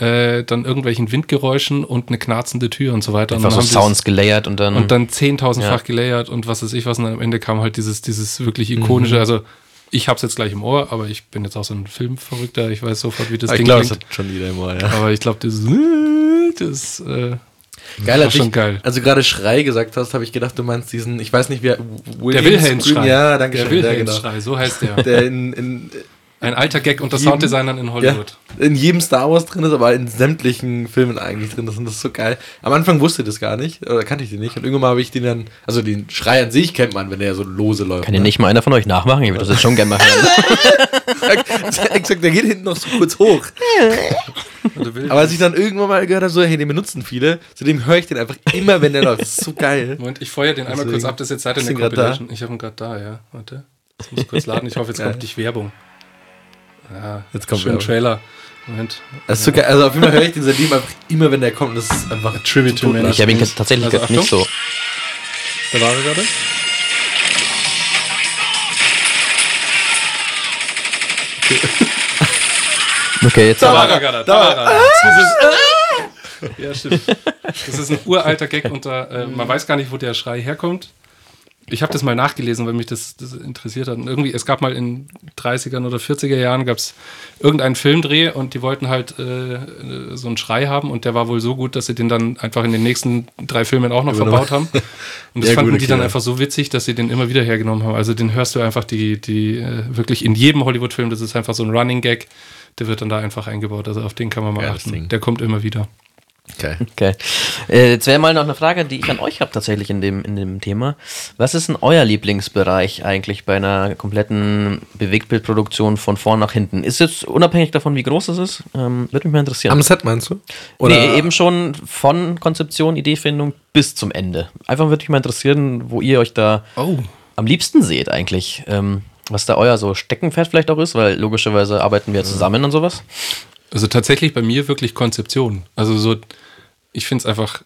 äh, dann irgendwelchen Windgeräuschen und eine knarzende Tür und so weiter. Einfach und so dann haben sie es- Sounds gelayert und dann. und dann 10.000-fach Ja. gelayert und was weiß ich was. Und am Ende kam halt dieses, dieses wirklich ikonische. Mhm. Also, ich hab's jetzt gleich im Ohr, aber ich bin jetzt auch so ein Filmverrückter. Ich weiß sofort, wie das ich Ding glaube, das klingt. hat schon jeder immer, ja. Aber ich glaube, das, das äh, Geil, war als schon ich, geil. Also gerade Schrei gesagt hast, habe ich gedacht, du meinst diesen, ich weiß nicht, wer. Der Wilhelmsschrei. Ja, danke Der schön. genau. Wilhelmsschrei, so heißt der. Der in, in, Ein alter Gag unter Jedem- Sounddesignern in ja, Hollywood. in jedem Star Wars drin ist, aber in sämtlichen Filmen eigentlich drin ist. Und das ist so geil. Am Anfang wusste ich das gar nicht, oder kannte ich den nicht. Und irgendwann mal habe ich den dann, also den Schrei an sich kennt man, wenn der so lose läuft. kann den ne? nicht mal einer von euch nachmachen? Ich würde das jetzt schon gerne mal hören. (laughs) Exakt, der geht hinten noch so kurz hoch. Aber als ich dann irgendwann mal gehört habe, so, hey, den benutzen viele, seitdem höre ich den einfach immer, wenn der läuft. Das ist so geil. Moment, ich feuer den einmal Deswegen- kurz ab. Das ist jetzt Zeit in der den grad Compilation. Ich habe ihn gerade da, ja. Warte. Das muss kurz laden. Ich hoffe, jetzt Geil. kommt nicht Werbung. Ja, Jetzt kommt schön Werbung. Trailer. Moment. Das ist so geil. Also auf jeden Fall höre ich den seitdem einfach immer, wenn der kommt. Das ist einfach A tribute to man. Ich habe ihn tatsächlich Also, nicht so. Da war er gerade. Okay, (laughs) jetzt Da war er gerade. Da war er. Das ist, ja, stimmt. Das ist ein uralter Gag unter, äh, man weiß gar nicht, wo der Schrei herkommt. Ich habe das mal nachgelesen, weil mich das, das interessiert hat. Und irgendwie, es gab mal in 30ern oder 40er Jahren gab es irgendeinen Filmdreh und die wollten halt äh, äh, so einen Schrei haben und der war wohl so gut, dass sie den dann einfach in den nächsten drei Filmen auch noch Übernommen. verbaut haben. (laughs) Und das Ja, fanden die dann Killer. einfach so witzig, dass sie den immer wieder hergenommen haben. Also den hörst du einfach die, die äh, wirklich in jedem Hollywood-Film, das ist einfach so ein Running Gag, der wird dann da einfach eingebaut. Also auf den kann man mal Geiles achten. Der kommt immer wieder. Geil. Okay. Äh, jetzt wäre mal noch eine Frage, die ich an euch habe tatsächlich in dem, in dem Thema. Was ist denn euer Lieblingsbereich eigentlich bei einer kompletten Bewegtbildproduktion von vorn nach hinten? Ist jetzt unabhängig davon, wie groß es ist? Ähm, Würde mich mal interessieren. Am Set meinst du? nee, eben schon von Konzeption, Ideefindung bis zum Ende. Einfach würde mich mal interessieren, wo ihr euch da Oh. am liebsten seht eigentlich. Ähm, was da euer so Steckenpferd vielleicht auch ist, weil logischerweise arbeiten wir zusammen an sowas. Also tatsächlich bei mir wirklich Konzeption. Also so, ich finde es einfach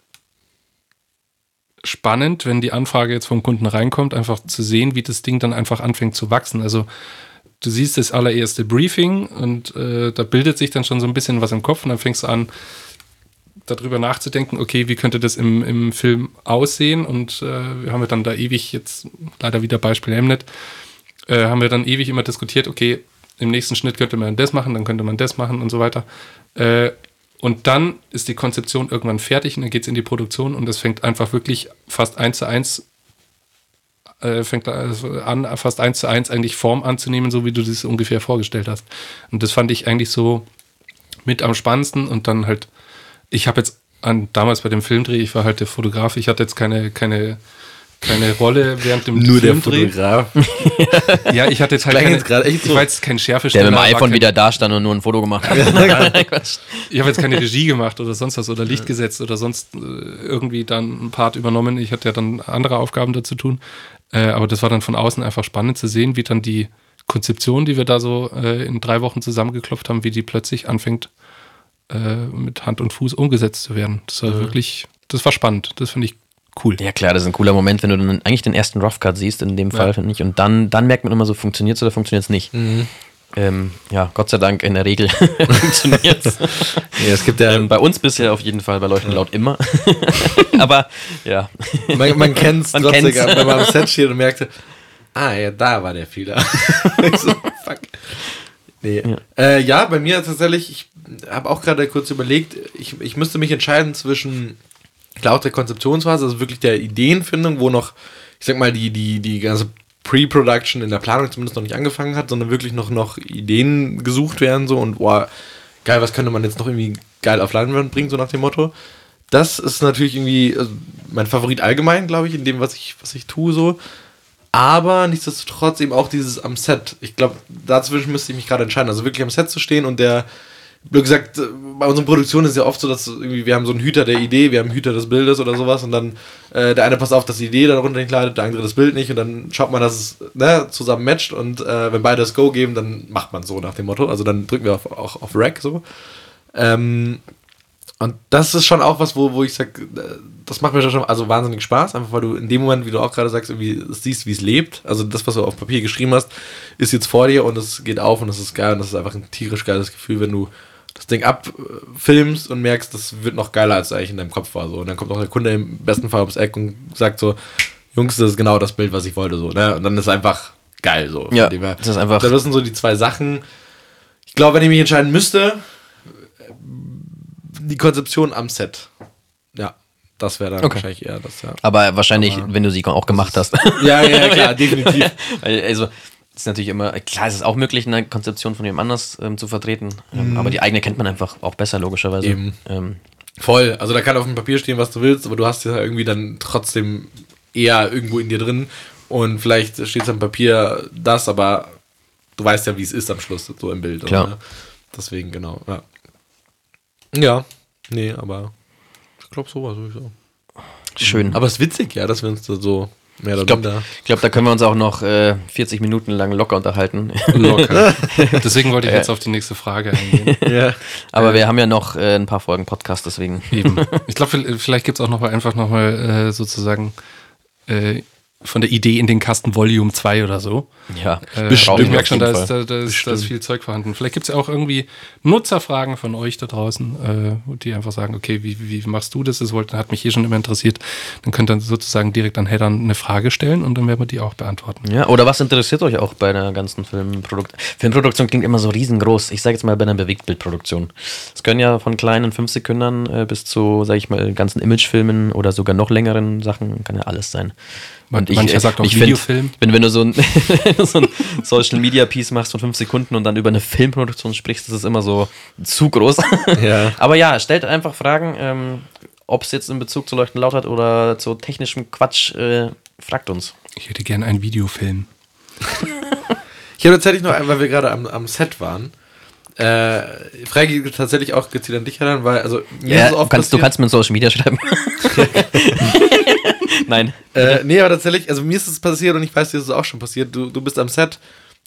spannend, wenn die Anfrage jetzt vom Kunden reinkommt, einfach zu sehen, wie das Ding dann einfach anfängt zu wachsen. Also du siehst das allererste Briefing und äh, da bildet sich dann schon so ein bisschen was im Kopf und dann fängst du an, darüber nachzudenken, okay, wie könnte das im, im Film aussehen? Und äh, wir haben ja dann da ewig, jetzt leider wieder Beispiel Mnet, äh, haben wir dann ewig immer diskutiert, okay, im nächsten Schnitt könnte man das machen, dann könnte man das machen und so weiter. Äh, und dann ist die Konzeption irgendwann fertig und dann geht es in die Produktion und es fängt einfach wirklich fast eins zu eins äh, fängt also an, fast eins zu eins eigentlich Form anzunehmen, so wie du das ungefähr vorgestellt hast. Und das fand ich eigentlich so mit am spannendsten und dann halt, ich habe jetzt an, damals bei dem Filmdreh, ich war halt der Fotograf, ich hatte jetzt keine, keine keine Rolle während dem Nur der. Fotograf. Ja, ich hatte jetzt halt keine, jetzt echt ich so. war jetzt kein Der Schärfesteller. mit dem iPhone kein- wieder da stand und nur ein Foto gemacht hat. (laughs) Ich habe jetzt keine Regie gemacht oder sonst was oder Licht gesetzt oder sonst äh, irgendwie dann ein Part übernommen. Ich hatte ja dann andere Aufgaben dazu tun. Äh, aber das war dann von außen einfach spannend zu sehen, wie dann die Konzeption, die wir da so äh, in drei Wochen zusammengeklopft haben, wie die plötzlich anfängt mit Hand und Fuß umgesetzt zu werden. Das war wirklich, das war spannend. Das finde ich cool. Ja klar, das ist ein cooler Moment, wenn du dann eigentlich den ersten Rough Cut siehst, in dem Fall, finde ich. Und dann, dann merkt man immer so, funktioniert es oder funktioniert es nicht. Ähm, ja, Gott sei Dank in der Regel (laughs) funktioniert es. Ja, es gibt ja, Ähm, bei uns bisher auf jeden Fall, bei Leuchten laut immer. (laughs) Aber ja. man, man kennt es trotzdem, kennt's. wenn man am Set steht und merkte, ah ja, da war der Fehler. (laughs) So, fuck. Nee. Ja. Äh, ja, bei mir tatsächlich, ich habe auch gerade kurz überlegt, ich, ich müsste mich entscheiden zwischen klar auch der Konzeptionsphase, also wirklich der Ideenfindung, wo noch, ich sag mal, die, die, die ganze Pre-Production in der Planung zumindest noch nicht angefangen hat, sondern wirklich noch, noch Ideen gesucht werden so und boah, geil, was könnte man jetzt noch irgendwie geil auf Leinwand bringen, so nach dem Motto. Das ist natürlich irgendwie also mein Favorit allgemein, glaube ich, in dem, was ich, was ich tue, so. Aber nichtsdestotrotz eben auch dieses am Set. Ich glaube, dazwischen müsste ich mich gerade entscheiden. Also wirklich am Set zu stehen und der, blöd gesagt, äh, bei unseren Produktionen ist ja oft so, dass irgendwie wir haben so einen Hüter der Idee, wir haben einen Hüter des Bildes oder sowas und dann äh, der eine passt auf, dass die Idee darunter nicht leidet, der andere das Bild nicht und dann schaut man, dass es ne, zusammen matcht und äh, wenn beide das Go geben, dann macht man so nach dem Motto. Also dann drücken wir auf, auch auf Rack so. Ähm, und das ist schon auch was, wo, wo ich sage, das macht mir schon also wahnsinnig Spaß, einfach weil du in dem Moment, wie du auch gerade sagst, irgendwie siehst, wie es lebt. Also das, was du auf Papier geschrieben hast, ist jetzt vor dir und es geht auf und es ist geil und das ist einfach ein tierisch geiles Gefühl, wenn du das Ding abfilmst und merkst, das wird noch geiler, als es eigentlich in deinem Kopf war. So. Und dann kommt auch der Kunde im besten Fall ums Eck und sagt so, Jungs, das ist genau das Bild, was ich wollte. So, ne? Und dann ist es einfach geil. So. Ja, das ist einfach- Das sind so die zwei Sachen. Ich glaube, wenn ich mich entscheiden müsste, die Konzeption am Set. Ja, das wäre dann Okay. wahrscheinlich eher das, ja. Aber wahrscheinlich, Aber wenn du sie auch gemacht hast. (laughs) Ja, ja, klar, (laughs) definitiv. Also, ist natürlich immer, klar, es ist auch möglich, eine Konzeption von jemand anders ähm, zu vertreten. Ähm, aber die eigene kennt man einfach auch besser, logischerweise. Ähm, Voll. Also da kann auf dem Papier stehen, was du willst, aber du hast ja irgendwie dann trotzdem eher irgendwo in dir drin. Und vielleicht steht es am Papier das, aber du weißt ja, wie es ist am Schluss, so im Bild. Klar. Oder? Deswegen, genau. Ja. ja. Nee, aber ich glaube sowas würde ich sagen. schön. Aber es ist witzig, ja, dass wir uns da so mehr oder ich glaube, glaub, da können wir uns auch noch äh, 40 Minuten lang locker unterhalten. Locker. (laughs) Deswegen wollte ich jetzt auf die nächste Frage eingehen. (laughs) Ja. Aber wir haben ja noch äh, ein paar Folgen Podcast, deswegen. Eben. (laughs) Ich glaube, vielleicht gibt es auch noch mal einfach noch mal äh, sozusagen äh, von der Idee in den Kasten Volume 2 oder so. Ja, Äh, brauchen ich merke schon, da ist, da, da, ist, da ist viel Zeug vorhanden. Vielleicht gibt es ja auch irgendwie Nutzerfragen von euch da draußen, äh, die einfach sagen, okay, wie, wie machst du das? Das wollte, hat mich hier schon immer interessiert. Dann könnt ihr sozusagen direkt an Headern eine Frage stellen und dann werden wir die auch beantworten. Ja, oder was interessiert euch auch bei der ganzen Filmproduktion? Filmproduktion klingt immer so riesengroß. Ich sage jetzt mal bei einer Bewegtbildproduktion. Es können ja von kleinen 5 Sekündern äh, bis zu, sage ich mal, ganzen Imagefilmen oder sogar noch längeren Sachen, kann ja alles sein. Man- mancher sagt auch ich Videofilm. Find, wenn, wenn du so ein, (laughs) so ein Social Media Piece machst von 5 Sekunden und dann über eine Filmproduktion sprichst, das ist immer so zu groß. Ja. (laughs) Aber ja, stellt einfach Fragen, ähm, ob es jetzt in Bezug zu Leuchten laut hat oder zu technischem Quatsch, äh, fragt uns. Ich hätte gerne einen Videofilm. (laughs) Ich habe tatsächlich noch, einen, weil wir gerade am, am Set waren, äh, Frage geht tatsächlich auch gezielt an dich heran, weil, also, mir Ja, ist es du, oft kannst, du kannst mir in Social Media schreiben. (laughs) Nein. Äh, nee, aber tatsächlich, also mir ist es passiert und ich weiß, dir ist es auch schon passiert. Du, du bist am Set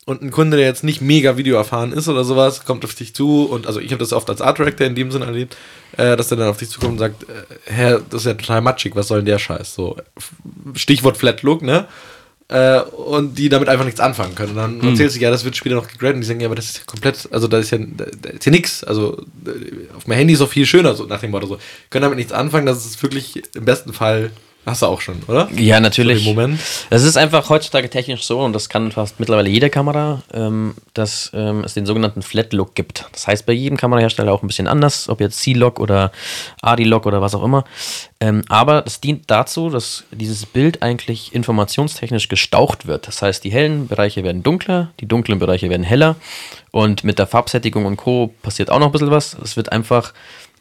und ein Kunde, der jetzt nicht mega videoerfahren ist oder sowas, kommt auf dich zu und also ich habe das oft als Art Director in dem Sinne erlebt, äh, dass der dann auf dich zukommt und sagt, äh, Herr, das ist ja total matschig, was soll denn der Scheiß? So, Stichwort Flat Look, ne? Äh, und die damit einfach nichts anfangen können. Und dann erzählst du, ja, das wird später noch gegradet und die sagen, ja, aber das ist ja komplett, also da ist ja, da, da ist ja nix. Also äh, auf meinem Handy ist auch viel schöner, so nach dem Motto so. Können damit nichts anfangen, das ist wirklich im besten Fall, hast du auch schon, oder? Ja, natürlich. So Moment. Das ist einfach heutzutage technisch so und das kann fast mittlerweile jede Kamera, ähm, dass ähm, es den sogenannten Flat Look gibt. Das heißt bei jedem Kamerahersteller auch ein bisschen anders, ob jetzt C-Log oder AD-Log oder was auch immer. Ähm, aber das dient dazu, dass dieses Bild eigentlich informationstechnisch gestaucht wird. Das heißt, die hellen Bereiche werden dunkler, die dunklen Bereiche werden heller und mit der Farbsättigung und Co. passiert auch noch ein bisschen was. Es wird einfach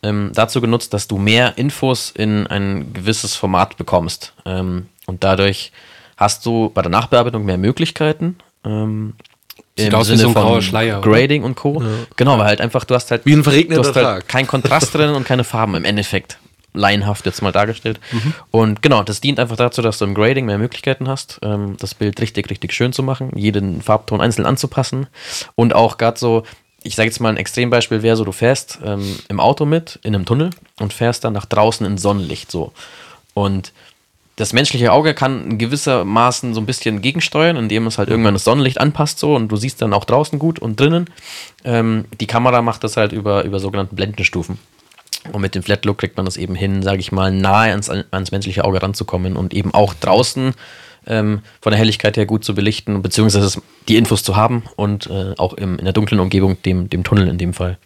ähm, dazu genutzt, dass du mehr Infos in ein gewisses Format bekommst. Ähm, Und dadurch hast du bei der Nachbearbeitung mehr Möglichkeiten. Ähm, Sieht im aus wie Sinne so ein grauer Schleier, oder? Grading und Co. Genau, weil halt einfach, du hast halt, Wie ein verregneter du hast halt Tag. kein Kontrast drin und keine Farben im Endeffekt. Laienhaft jetzt mal dargestellt. Mhm. Und genau, das dient einfach dazu, dass du im Grading mehr Möglichkeiten hast, ähm, das Bild richtig, richtig schön zu machen, jeden Farbton einzeln anzupassen. Und auch gerade so, ich sage jetzt mal ein Extrembeispiel wäre so, du fährst ähm, im Auto mit in einem Tunnel und fährst dann nach draußen in Sonnenlicht so. Und das menschliche Auge kann gewissermaßen so ein bisschen gegensteuern, indem es halt irgendwann das Sonnenlicht anpasst so und du siehst dann auch draußen gut und drinnen. Ähm, die Kamera macht das halt über, über sogenannte Blendenstufen. Und mit dem Flat Look kriegt man das eben hin, sage ich mal, nahe ans, ans menschliche Auge ranzukommen und eben auch draußen ähm, von der Helligkeit her gut zu belichten, beziehungsweise die Infos zu haben und äh, auch im, in der dunklen Umgebung, dem, dem Tunnel in dem Fall.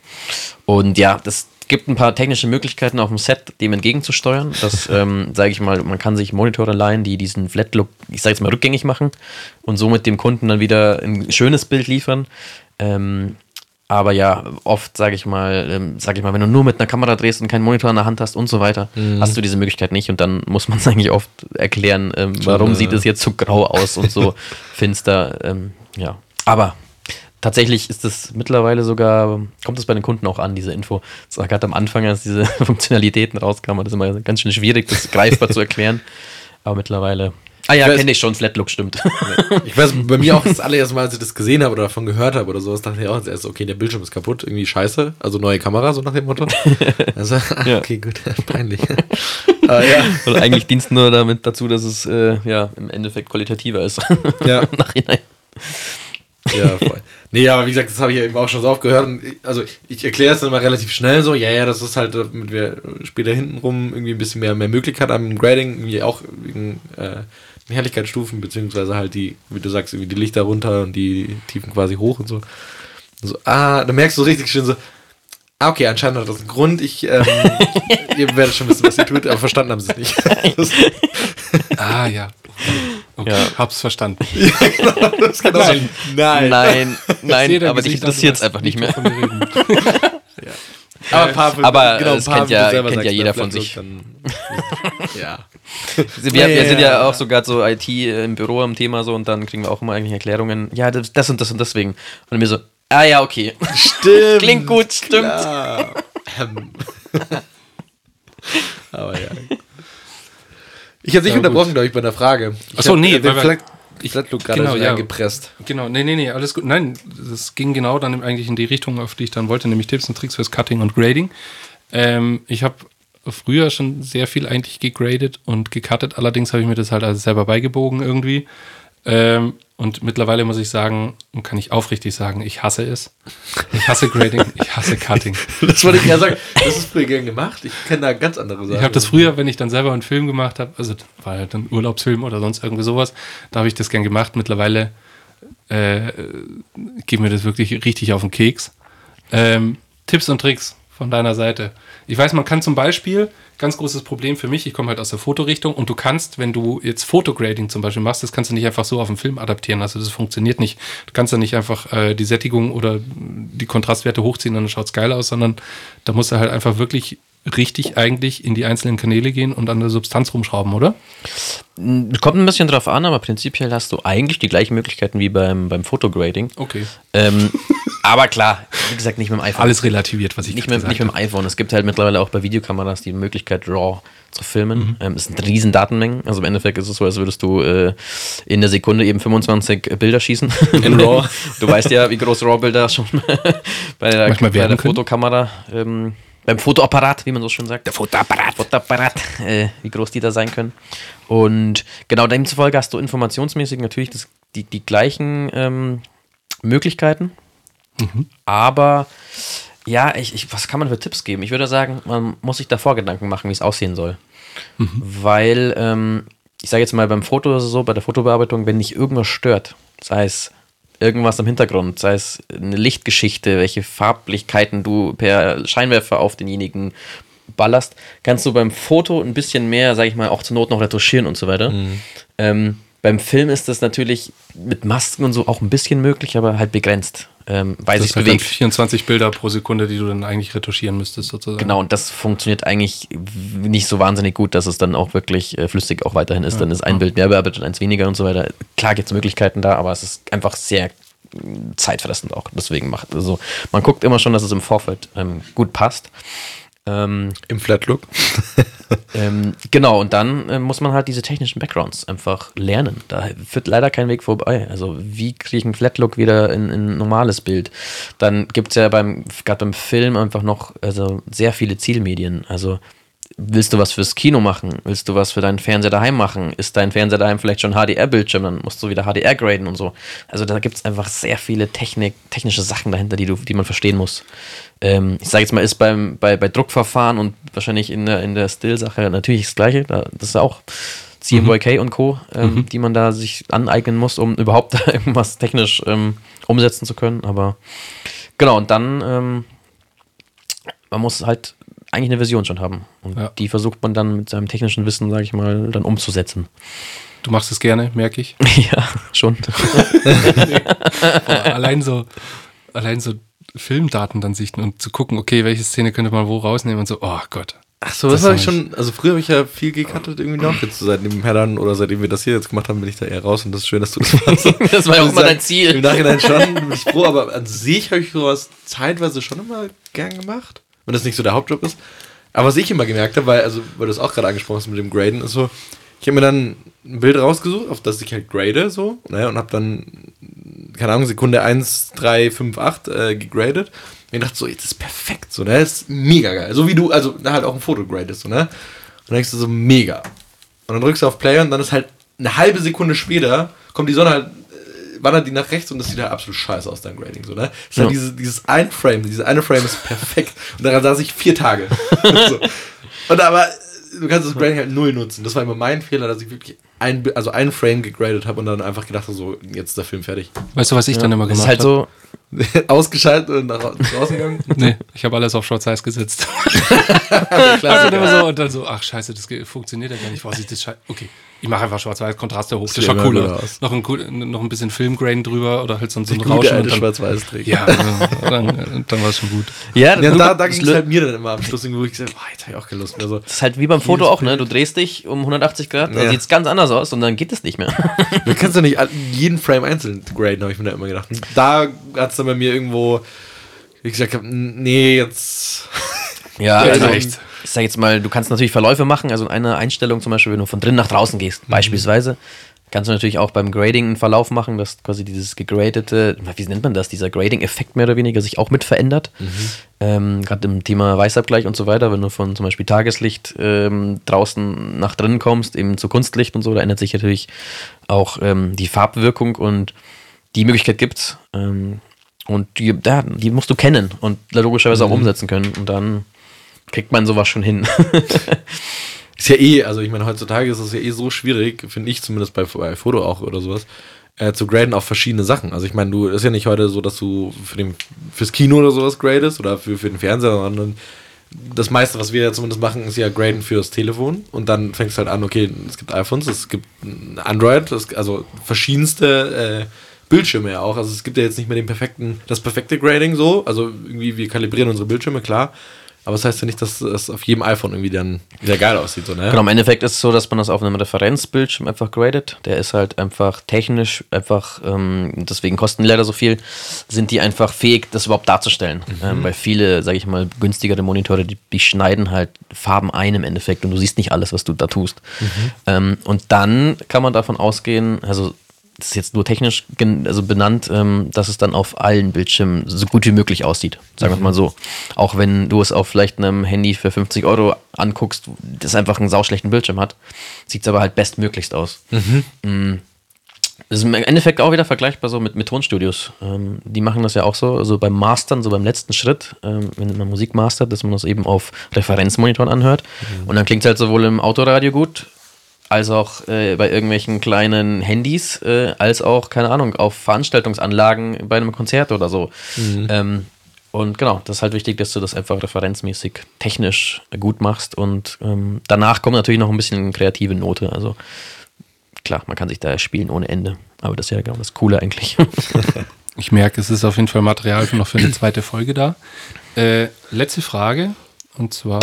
Und ja, das gibt ein paar technische Möglichkeiten auf dem Set, dem entgegenzusteuern. Das, (laughs) ähm, sage ich mal, man kann sich Monitore leihen, die diesen Flat Look, ich sage jetzt mal, rückgängig machen und somit dem Kunden dann wieder ein schönes Bild liefern. Ähm, aber ja, oft sage ich mal, ähm, sage ich mal, wenn du nur mit einer Kamera drehst und keinen Monitor in der Hand hast und so weiter, hast du diese Möglichkeit nicht und dann muss man es (laughs) eigentlich oft erklären, ähm, warum äh, sieht es jetzt so grau aus und so (laughs) finster. Ähm, ja, aber tatsächlich ist es mittlerweile sogar, kommt es bei den Kunden auch an, diese Info. Das war gerade am Anfang, als diese (laughs) Funktionalitäten rauskamen, das ist immer ganz schön schwierig, das greifbar zu erklären. Aber mittlerweile. Ah ja, kenne ich schon, Flatlook stimmt. (laughs) Ich weiß, bei mir (laughs) auch das allererste Mal, als ich das gesehen habe oder davon gehört habe oder sowas, dachte ich auch zuerst, okay, der Bildschirm ist kaputt, irgendwie scheiße. Also neue Kamera, so nach dem Motto. (laughs) Also, ah, Ja. okay, gut, peinlich. Aber ja, Und eigentlich dient es nur damit dazu, dass es äh, ja im Endeffekt qualitativer ist. Ja. Im Nachhinein. ja, voll. Nee, aber wie gesagt, das habe ich ja eben auch schon so oft gehört. Und ich, also ich erkläre es dann immer relativ schnell so, ja, ja, das ist halt, damit wir später hintenrum irgendwie ein bisschen mehr, mehr Möglichkeit haben im Grading, irgendwie auch wegen äh, den Helligkeitsstufen, beziehungsweise halt die, wie du sagst, irgendwie die Lichter runter und die Tiefen quasi hoch und so. Und so ah, da merkst du richtig schön so, ah, okay, anscheinend hat das einen Grund. Ich, ähm, (laughs) ihr werdet schon wissen, was ihr tut, aber verstanden haben sie es nicht. Das, Ah, ja. Okay, Ja. hab's verstanden. (laughs) das ist genau Nein. Nein. Nein, nein, aber dich Gesicht interessiert es einfach nicht mehr. reden. (laughs) Aber, paar, Aber, genau, äh, das paar, kennt ja- kennt ja jeder von sich. (laughs) Ja. Wir, wir sind ja Ja. auch sogar so IT im Büro am Thema so und dann kriegen wir auch immer eigentlich Erklärungen. Ja, das, und das und deswegen. Und mir so, ah ja, okay. Stimmt. (laughs) Klingt gut, stimmt. Ähm. (laughs) Aber ja. Ich hätte dich unterbrochen, glaube ich, bei der Frage. Ich Ach so, hab, nee, äh, weil wir- ich- Flatlook gerade genau, ja. eingepresst. Genau, nee, nee, nee, alles gut. Nein, das ging genau dann eigentlich in die Richtung, auf die ich dann wollte, nämlich Tipps und Tricks fürs Cutting und Grading. Ähm, ich habe früher schon sehr viel eigentlich gegradet und gecuttet, allerdings habe ich mir das halt alles selber beigebogen irgendwie. Ähm, und mittlerweile muss ich sagen, und kann ich aufrichtig sagen, ich hasse es. Ich hasse Grading, ich hasse Cutting. (laughs) Das wollte ich ja sagen. Das ist früher gern gemacht. Ich kenne da ganz andere Sachen. Ich habe das früher, wenn ich dann selber einen Film gemacht habe, also war halt ein Urlaubsfilm oder sonst irgendwie sowas, da habe ich das gern gemacht. Mittlerweile äh, geht mir das wirklich richtig auf den Keks. Ähm, Tipps und Tricks von deiner Seite. Ich weiß, man kann zum Beispiel, ganz großes Problem für mich, ich komme halt aus der Fotorichtung und du kannst, wenn du jetzt Fotograding zum Beispiel machst, das kannst du nicht einfach so auf den Film adaptieren. Also das funktioniert nicht. Du kannst da nicht einfach äh, die Sättigung oder die Kontrastwerte hochziehen, dann schaut es geil aus, sondern da musst du halt einfach wirklich richtig eigentlich in die einzelnen Kanäle gehen und an der Substanz rumschrauben, oder? Kommt ein bisschen drauf an, aber prinzipiell hast du eigentlich die gleichen Möglichkeiten wie beim, beim Fotograding. Okay. Ähm, aber klar, wie gesagt, nicht mit dem iPhone. Alles relativiert, was ich nicht mit, nicht mit gesagt dem iPhone. Es gibt halt mittlerweile auch bei Videokameras die Möglichkeit, RAW zu filmen. Mhm. Ähm, es sind riesen Datenmengen. Also im Endeffekt ist es so, als würdest du äh, in der Sekunde eben 25 Bilder schießen. In (laughs) RAW. Du weißt ja, wie groß RAW-Bilder schon (laughs) bei der, bei der. Fotokamera, ähm, beim Fotoapparat, wie man so schön sagt. Der Fotoapparat. Fotoapparat, äh, wie groß die da sein können. Und genau demzufolge hast du informationsmäßig natürlich das, die, die gleichen ähm, Möglichkeiten. Aber ja, ich, ich, was kann man für Tipps geben? Ich würde sagen, man muss sich davor Gedanken machen, wie es aussehen soll. Weil, ähm, ich sage jetzt mal, beim Foto es so, bei der Fotobearbeitung, wenn dich irgendwas stört, sei es irgendwas im Hintergrund, sei es eine Lichtgeschichte, welche Farblichkeiten du per Scheinwerfer auf denjenigen ballerst, kannst du beim Foto ein bisschen mehr, sage ich mal, auch zur Not noch retuschieren und so weiter. Ähm, beim Film ist das natürlich mit Masken und so auch ein bisschen möglich, aber halt begrenzt. Ähm, weil Das sich halt bewegt. 24 Bilder pro Sekunde, die du dann eigentlich retuschieren müsstest, sozusagen. Genau, und das funktioniert eigentlich nicht so wahnsinnig gut, dass es dann auch wirklich äh, flüssig auch weiterhin ist. Dann ist ein Bild mehr bearbeitet, eins weniger und so weiter. Klar gibt es Möglichkeiten da, aber es ist einfach sehr mh, zeitfressend auch. Deswegen macht also man guckt immer schon, dass es im Vorfeld ähm, gut passt. Ähm, Im Flatlook. (laughs) ähm, genau, und dann äh, muss man halt diese technischen Backgrounds einfach lernen. Da führt leider kein Weg vorbei. Also, wie kriege ich einen Flatlook wieder in, in ein normales Bild? Dann gibt es ja beim, gerade beim Film einfach noch also sehr viele Zielmedien. Also, willst du was fürs Kino machen? Willst du was für deinen Fernseher daheim machen? Ist dein Fernseher daheim vielleicht schon HDR-Bildschirm? Dann musst du wieder HDR graden und so. Also, da gibt es einfach sehr viele Technik, technische Sachen dahinter, die, du, die man verstehen muss. Ähm, ich sage jetzt mal, ist beim, bei, bei Druckverfahren und wahrscheinlich in der, in der Still-Sache natürlich das Gleiche. Da, das ist auch CMYK und Co., ähm, die man da sich aneignen muss, um überhaupt (laughs) da irgendwas technisch ähm, umsetzen zu können. Aber genau, und dann, ähm, man muss halt eigentlich eine Version schon haben. Und Ja. die versucht man dann mit seinem technischen Wissen, sage ich mal, dann umzusetzen. Du machst es gerne, merke ich. (laughs) ja, schon. (laughs) Aber allein so, allein so Filmdaten dann sichten und zu gucken, okay, welche Szene könnte man wo rausnehmen und so, oh Gott. Ach so, das, Das habe ich schon. Also früher habe ich ja viel gecuttet irgendwie noch. Jetzt seit dem Headern oder seitdem wir das hier jetzt gemacht haben, bin ich da eher raus und das ist schön, dass du das (laughs) machst. Das war ja auch immer sag, dein Ziel. Im Nachhinein schon, bin ich froh, aber an sich habe ich sowas zeitweise schon immer gern gemacht. Wenn das nicht so der Hauptjob ist. Aber was ich immer gemerkt habe, weil, also, weil du es auch gerade angesprochen hast mit dem Graden, ist so, ich habe mir dann ein Bild rausgesucht, auf das ich halt grade, so, ne, und habe dann, keine Ahnung, Sekunde 1, 3, 5, 8 äh, gegradet. Und ich dachte so, jetzt ist perfekt, so, ne, ist mega geil. So wie du, also, halt auch ein Foto gradest, so, ne. Und dann denkst du so, mega. Und dann drückst du auf Play und dann ist halt eine halbe Sekunde später, kommt die Sonne halt, wandert die nach rechts und das sieht halt absolut scheiße aus, dein Grading, so, ne? Das ist halt Ja. dieses, dieses ein Frame, diese eine Frame ist perfekt. Und daran saß ich vier Tage. (laughs) so. Und aber, du kannst das Grading halt null nutzen. Das war immer mein Fehler, dass ich wirklich ein, also ein Frame gegradet habe und dann einfach gedacht habe, so, jetzt ist der Film fertig. Weißt du, was ich dann immer Das gemacht ist halt habe? so, (laughs) Ausgeschaltet und nach draußen (laughs) gegangen. Nee, ich habe alles auf Schwarz-Weiß gesetzt. Klar, Und, immer so, und dann so, ach scheiße, das funktioniert ja gar nicht. Boah, sieht das scheiße. Okay, ich mache einfach Schwarz-Weiß, Kontraste hoch, das sieht schaut cooler gut aus. Noch ein, cool- noch ein bisschen Filmgrain drüber oder halt so, so ein Gute Rauschen. alte Und dann, Schwarz-Weiß-Trick. ja, äh, (laughs) dann, dann war es schon gut. ja, Ja, da, da ging es halt mir dann immer am Schluss, wo ich gesagt habe, jetzt habe ich auch keine Lust mehr. So. Das ist halt wie beim Foto auch, ne? Du drehst dich um 180 Grad, da Ja. sieht es ganz anders aus und dann geht es nicht mehr. (laughs) Du kannst ja nicht jeden Frame einzeln graden, habe ich mir da immer gedacht. Da hat es dann bei mir irgendwo, wie gesagt nee, jetzt. Ja, (laughs) Ja, also reicht. Ich sag jetzt mal, du kannst natürlich Verläufe machen, also in einer Einstellung zum Beispiel, wenn du von drinnen nach draußen gehst, beispielsweise, kannst du natürlich auch beim Grading einen Verlauf machen, dass quasi dieses gegradete, wie nennt man das, dieser Grading-Effekt mehr oder weniger sich auch mit verändert. Ähm, Gerade im Thema Weißabgleich und so weiter, wenn du von zum Beispiel Tageslicht ähm, draußen nach drinnen kommst, eben zu Kunstlicht und so, da ändert sich natürlich auch ähm, die Farbwirkung und die Möglichkeit gibt's. Ähm, und die, ja, die musst du kennen und logischerweise auch umsetzen können. Und dann kriegt man sowas schon hin. (laughs) Ist ja eh, also ich meine, heutzutage ist es ja eh so schwierig, finde ich zumindest bei, bei Foto auch oder sowas, äh, zu graden auf verschiedene Sachen. Also ich meine, du ist ja nicht heute so, dass du für den, fürs Kino oder sowas gradest oder für, für den Fernseher, sondern das meiste, was wir ja zumindest machen, ist ja graden fürs Telefon und dann fängst halt an, okay, es gibt iPhones, es gibt Android, es, also verschiedenste äh, Bildschirme ja auch. Also es gibt ja jetzt nicht mehr den perfekten, das perfekte Grading so. Also irgendwie, wir kalibrieren unsere Bildschirme, klar. Aber das heißt ja nicht, dass das auf jedem iPhone irgendwie dann wieder geil aussieht, so, ne? Genau, im Endeffekt ist es so, dass man das auf einem Referenzbildschirm einfach gradet. Der ist halt einfach technisch, einfach, ähm, deswegen kosten die leider so viel, sind die einfach fähig, das überhaupt darzustellen. Ähm, weil viele, sage ich mal, günstigere Monitore, die, die schneiden halt Farben ein im Endeffekt und du siehst nicht alles, was du da tust. Ähm, und dann kann man davon ausgehen, also das ist jetzt nur technisch also benannt, ähm, dass es dann auf allen Bildschirmen so gut wie möglich aussieht. Sagen wir es mal so. Auch wenn du es auf vielleicht einem Handy für 50 Euro anguckst, das einfach einen sauschlechten Bildschirm hat, sieht es aber halt bestmöglichst aus. Mm. Das ist im Endeffekt auch wieder vergleichbar so mit, mit Tonstudios. Ähm, die machen das ja auch so, also beim Mastern, so beim letzten Schritt, ähm, wenn man Musik mastert, dass man das eben auf Referenzmonitoren anhört. Und dann klingt es halt sowohl im Autoradio gut, als auch äh, bei irgendwelchen kleinen Handys, äh, als auch, keine Ahnung, auf Veranstaltungsanlagen bei einem Konzert oder so. Ähm, und genau, das ist halt wichtig, dass du das einfach referenzmäßig technisch gut machst und ähm, danach kommt natürlich noch ein bisschen kreative Note. Also klar, man kann sich da spielen ohne Ende, aber das ist ja genau das Coole eigentlich. (laughs) Ich merke, es ist auf jeden Fall Material noch für eine zweite Folge da. Äh, letzte Frage. Und zwar,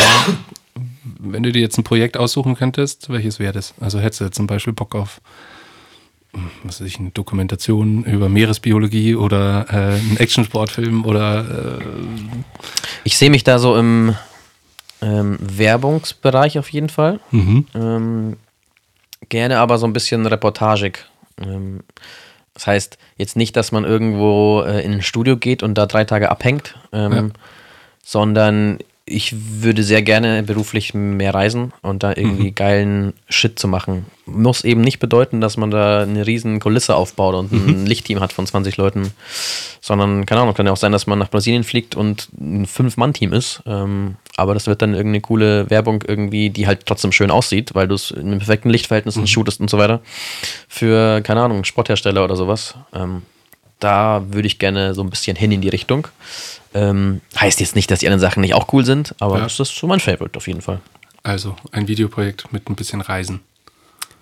wenn du dir jetzt ein Projekt aussuchen könntest, welches wäre das? Also hättest du jetzt zum Beispiel Bock auf, hm, was weiß ich, eine Dokumentation über Meeresbiologie oder äh, einen Actionsportfilm oder äh, Ich sehe mich da so im ähm, Werbungsbereich auf jeden Fall. mhm. Ähm, gerne aber so ein bisschen reportagig. Ähm, das heißt, jetzt nicht, dass man irgendwo äh, in ein Studio geht und da drei Tage abhängt, ähm, Ja. sondern ich würde sehr gerne beruflich mehr reisen und da irgendwie geilen Shit zu machen. Muss eben nicht bedeuten, dass man da eine riesen Kulisse aufbaut und ein Lichtteam hat von 20 Leuten, sondern, keine Ahnung, kann ja auch sein, dass man nach Brasilien fliegt und ein Fünf-Mann-Team ist. Ähm, aber das wird dann irgendeine coole Werbung irgendwie, die halt trotzdem schön aussieht, weil du es in einem perfekten Lichtverhältnis shootest und so weiter. Für, keine Ahnung, Sporthersteller oder sowas. Ähm, da würde ich gerne so ein bisschen hin in die Richtung. Ähm, heißt jetzt nicht, dass die anderen Sachen nicht auch cool sind, aber Ja. das ist so mein Favorite auf jeden Fall. also ein Videoprojekt mit ein bisschen Reisen.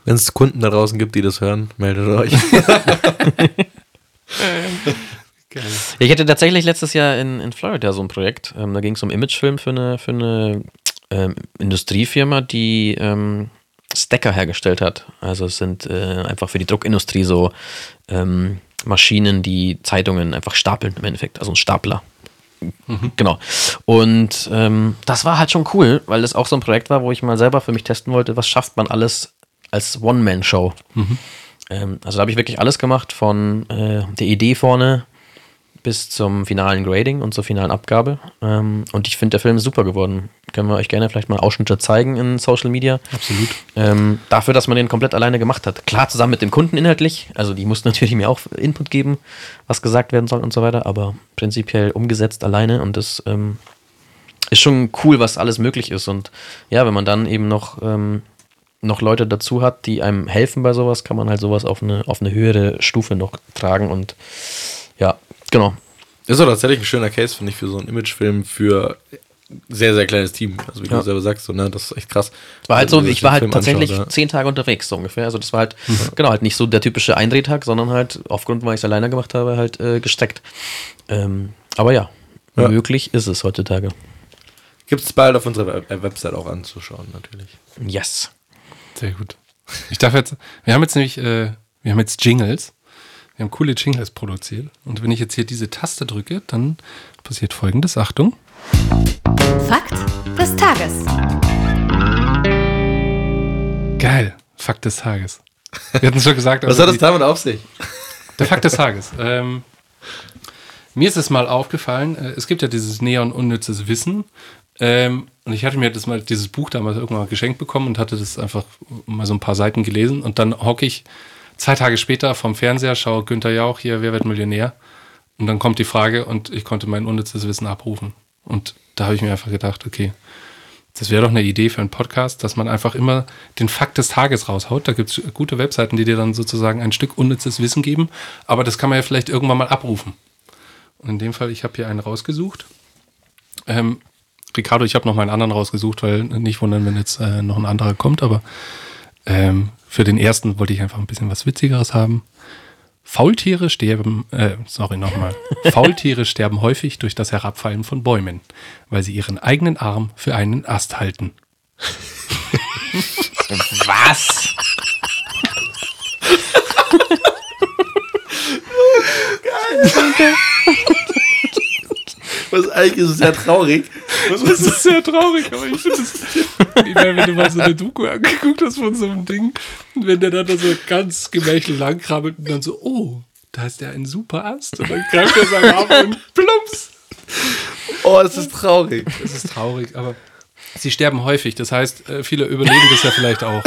Wenn es Kunden da draußen gibt, die das hören, meldet euch. (laughs) Geil. Ich hatte tatsächlich letztes Jahr in, in Florida so ein Projekt. Ähm, da ging es um Imagefilm für eine, für eine ähm, Industriefirma, die ähm, Stacker hergestellt hat. Also es sind äh, einfach für die Druckindustrie so ähm, Maschinen, die Zeitungen einfach stapeln im Endeffekt. Also ein Stapler. Genau. Und ähm, das war halt schon cool, weil das auch so ein Projekt war, wo ich mal selber für mich testen wollte, was schafft man alles als One-Man-Show. Ähm, also da habe ich wirklich alles gemacht, von äh, der Idee vorne bis zum finalen Grading und zur finalen Abgabe. Ähm, und ich finde, der Film ist super geworden. Können wir euch gerne vielleicht mal Ausschnitte zeigen in Social Media. Absolut. Ähm, dafür, dass man den komplett alleine gemacht hat. Klar, zusammen mit dem Kunden inhaltlich. Also die mussten (laughs) natürlich mir auch Input geben, was gesagt werden soll und so weiter. Aber prinzipiell umgesetzt alleine. Und das ähm, ist schon cool, was alles möglich ist. Und ja, wenn man dann eben noch, ähm, noch Leute dazu hat, die einem helfen bei sowas, kann man halt sowas auf eine, auf eine höhere Stufe noch tragen. Und ja, genau. Ist doch tatsächlich ein schöner Case, finde ich, für so einen Imagefilm für sehr, sehr kleines Team. Also wie Ja. du selber sagst, so, ne, das ist echt krass. Es war halt so, sich ich war halt Film tatsächlich anschaut, ja. zehn Tage unterwegs, so ungefähr. Also das war halt, genau, halt nicht so der typische Eindrehtag, sondern halt aufgrund, weil ich es alleine gemacht habe, halt äh, gestreckt. Ähm, aber ja, Ja. möglich ist es heutzutage. Gibt es bald auf unserer äh, Website auch anzuschauen, natürlich. Yes. Sehr gut. Ich darf jetzt, wir haben jetzt nämlich, äh, wir haben jetzt Jingles. Wir haben coole Jingles produziert. Und wenn ich jetzt hier diese Taste drücke, dann passiert folgendes. Achtung. Fakt des Tages. Geil. Fakt des Tages. Wir hatten es schon gesagt. Was aber hat das die- damit auf sich? Der Fakt des Tages. Ähm, mir ist es mal aufgefallen, äh, es gibt ja dieses Neon unnützes Wissen. Ähm, und ich hatte mir das mal, dieses Buch damals irgendwann mal geschenkt bekommen und hatte das einfach mal so ein paar Seiten gelesen. Und dann hocke ich zwei Tage später vom Fernseher, schaue Günther Jauch hier, wer wird Millionär? Und dann kommt die Frage und ich konnte mein unnützes Wissen abrufen. Und da habe ich mir einfach gedacht, okay, das wäre doch eine Idee für einen Podcast, dass man einfach immer den Fakt des Tages raushaut. Da gibt es gute Webseiten, die dir dann sozusagen ein Stück unnützes Wissen geben. Aber das kann man ja vielleicht irgendwann mal abrufen. Und in dem Fall, ich habe hier einen rausgesucht. Ähm, Ricardo, ich habe noch mal einen anderen rausgesucht, weil nicht wundern, wenn jetzt äh, noch ein anderer kommt. Aber ähm, für den ersten wollte ich einfach ein bisschen was Witzigeres haben. Faultiere sterben, äh, sorry nochmal. (laughs) Faultiere sterben häufig durch das Herabfallen von Bäumen, weil sie ihren eigenen Arm für einen Ast halten. (laughs) Was? (laughs) Was eigentlich ist es sehr traurig. Das ist sehr traurig, aber ich finde es. Ich meine, wenn du mal so eine Doku angeguckt hast von so einem Ding, und wenn der dann da so ganz gemächlich lang krabbelt und dann so, oh, da ist ja ein super Ast. Und dann greift er seinen Arm und plumps. Oh, es ist traurig. Das ist traurig, aber sie sterben häufig. Das heißt, äh, viele überleben das ja vielleicht auch.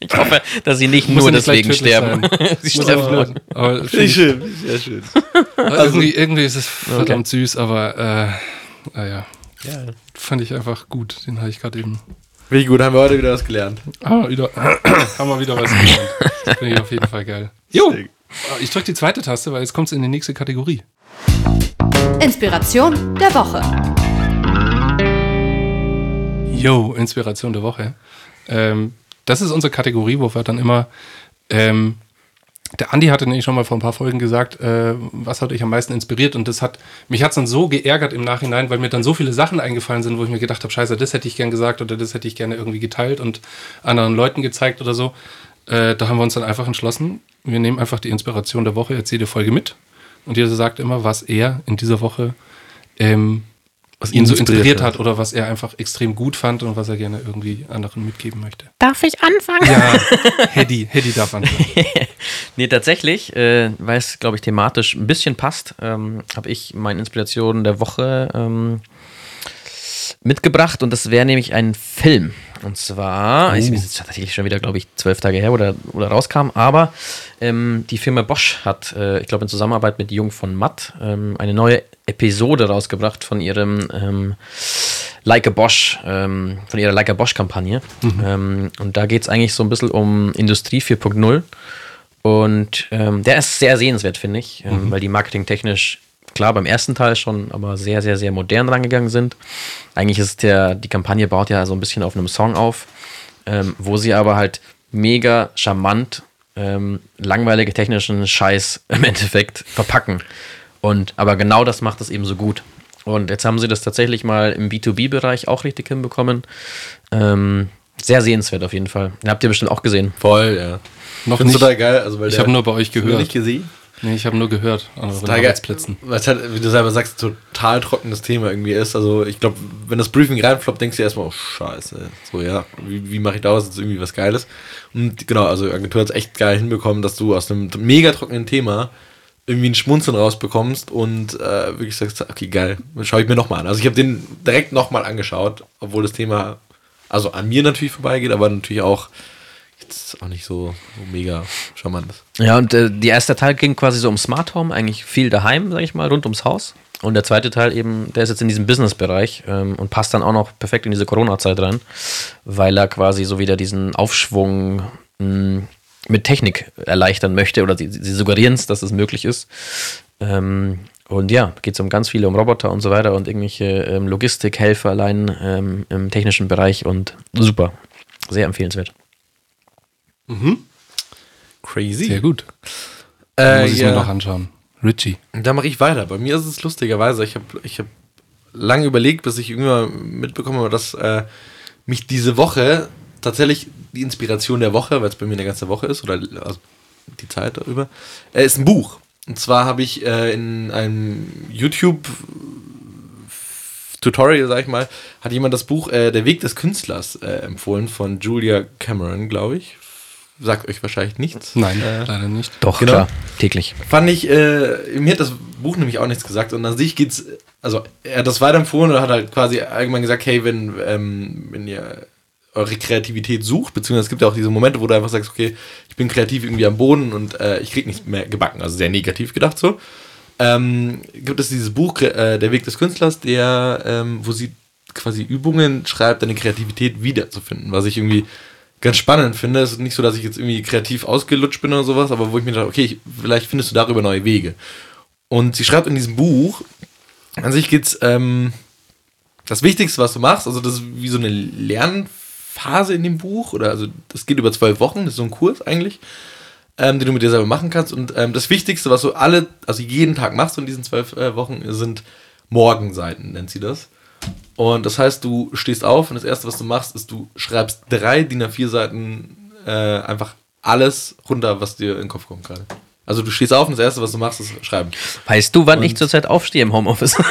Ich hoffe, dass sie nicht nur deswegen sterben. (laughs) sie sterben nur. aber ich, schön, sehr schön. irgendwie, irgendwie ist es verdammt süß, aber äh, naja, Ja. fand ich einfach gut. Den habe ich gerade eben Wie gut, haben wir heute wieder was gelernt. Ah, wieder, (coughs) haben wir wieder was gelernt. Finde ich auf jeden Fall geil. Jo, ich drücke die zweite Taste, weil jetzt kommt es in die nächste Kategorie. Inspiration der Woche. Jo, Inspiration der Woche. Ähm, das ist unsere Kategorie, wo wir dann immer ähm, Der Andi hatte nämlich schon mal vor ein paar Folgen gesagt, äh, was hat euch am meisten inspiriert und das hat, mich hat es dann so geärgert im Nachhinein, weil mir dann so viele Sachen eingefallen sind, wo ich mir gedacht habe, scheiße, das hätte ich gern gesagt oder das hätte ich gerne irgendwie geteilt und anderen Leuten gezeigt oder so. Äh, da haben wir uns dann einfach entschlossen, wir nehmen einfach die Inspiration der Woche, jetzt jede Folge mit und jeder sagt immer, was er in dieser Woche ähm, Was ihn so inspiriert hat oder was er einfach extrem gut fand und was er gerne irgendwie anderen mitgeben möchte. Darf ich anfangen? Ja, (laughs) Hedy, Hedy darf anfangen. (laughs) Nee, tatsächlich, äh, weil es, glaube ich, thematisch ein bisschen passt, ähm, habe ich meine Inspiration der Woche ähm, mitgebracht und das wäre nämlich ein Film. Und zwar, es ist tatsächlich schon wieder, glaube ich, zwölf Tage her, oder, oder rauskam, aber ähm, die Firma Bosch hat, äh, ich glaube, in Zusammenarbeit mit Jung von Matt ähm, eine neue Episode rausgebracht von ihrem ähm, Like a Bosch, ähm, von ihrer Like a Bosch-Kampagne. Ähm, und da geht es eigentlich so ein bisschen um Industrie 4.0. Und ähm, der ist sehr sehenswert, finde ich, ähm, weil die marketingtechnisch, klar, beim ersten Teil schon, aber sehr, sehr, sehr modern rangegangen sind. Eigentlich ist der, die Kampagne baut ja so ein bisschen auf einem Song auf, ähm, wo sie aber halt mega charmant ähm, langweilige technischen Scheiß (laughs) im Endeffekt verpacken. Und aber genau das macht es eben so gut. Und jetzt haben sie das tatsächlich mal im B2B-Bereich auch richtig hinbekommen. Ähm, sehr sehenswert auf jeden Fall. Den habt ihr bestimmt auch gesehen. Voll, ja. Noch Find's nicht. total geil. Also, weil Ich habe nur bei euch gehört. nicht gesehen? Nee, ich habe nur gehört an euren. Arbeitsplätzen. Weil es halt, wie du selber sagst, total trockenes Thema irgendwie ist. Also ich glaube, wenn das Briefing reinfloppt, denkst du erstmal, oh scheiße. So, ja, wie, wie mache ich daraus jetzt irgendwie was Geiles? Und genau, also Agentur hat es echt geil hinbekommen, dass du aus einem mega trockenen Thema irgendwie ein Schmunzeln rausbekommst und äh, wirklich sagst, okay, geil, schaue ich mir nochmal an. Also ich habe den direkt nochmal angeschaut, obwohl das Thema also an mir natürlich vorbeigeht, aber natürlich auch jetzt auch nicht so, mega charmant ist. Ja, und äh, der erste Teil ging quasi so um Smart Home, eigentlich viel daheim, sag ich mal, rund ums Haus. Und der zweite Teil eben, der ist jetzt in diesem Business-Bereich ähm, und passt dann auch noch perfekt in diese Corona-Zeit rein, weil er quasi so wieder diesen Aufschwung mh, mit Technik erleichtern möchte oder sie, sie suggerieren es, dass es möglich ist. Ähm, und ja, geht es um ganz viele, um Roboter und so weiter und irgendwelche ähm, Logistikhelfer allein ähm, im technischen Bereich und super. Sehr empfehlenswert. Crazy. Sehr gut. Äh, Muss ich ja. mir noch anschauen. Richie. Da mache ich weiter. Bei mir ist es lustigerweise, ich habe ich hab lange überlegt, bis ich irgendwann mitbekommen habe, dass äh, mich diese Woche tatsächlich die Inspiration der Woche, weil es bei mir eine ganze Woche ist, oder also die Zeit darüber, äh, ist ein Buch. Und zwar habe ich äh, in einem YouTube Tutorial, sag ich mal, hat jemand das Buch äh, Der Weg des Künstlers äh, empfohlen von Julia Cameron, glaube ich. Sagt euch wahrscheinlich nichts. Nein, Äh, leider nicht. Doch, Genau. klar, täglich. fand ich, äh, mir hat das Buch nämlich auch nichts gesagt und an sich geht's, also er hat das weiterempfohlen und hat halt quasi allgemein gesagt, hey, wenn, ähm, wenn ihr eure Kreativität sucht, beziehungsweise es gibt ja auch diese Momente, wo du einfach sagst, okay, ich bin kreativ irgendwie am Boden und äh, ich krieg nichts mehr gebacken, also sehr negativ gedacht so, ähm, gibt es dieses Buch, äh, Der Weg des Künstlers, der, ähm, wo sie quasi Übungen schreibt, deine Kreativität wiederzufinden, was ich irgendwie ganz spannend finde. Es ist nicht so, dass ich jetzt irgendwie kreativ ausgelutscht bin oder sowas, aber wo ich mir dachte, okay, ich, vielleicht findest du darüber neue Wege. Und sie schreibt in diesem Buch, an sich geht's, ähm, das Wichtigste, was du machst, also das ist wie so eine Lernphase in dem Buch, oder also das geht über zwölf Wochen, das ist so ein Kurs eigentlich, ähm, den du mit dir selber machen kannst. Und ähm, das Wichtigste, was du alle, also jeden Tag machst in diesen zwölf äh, Wochen, sind Morgenseiten, nennt sie das. Und das heißt, du stehst auf und das erste, was du machst, ist, du schreibst drei DIN A4 Seiten äh, einfach alles runter, was dir in den Kopf kommt gerade. Also du stehst auf und das erste, was du machst, ist schreiben. Weißt du, wann ich zurzeit aufstehe im Homeoffice? (laughs)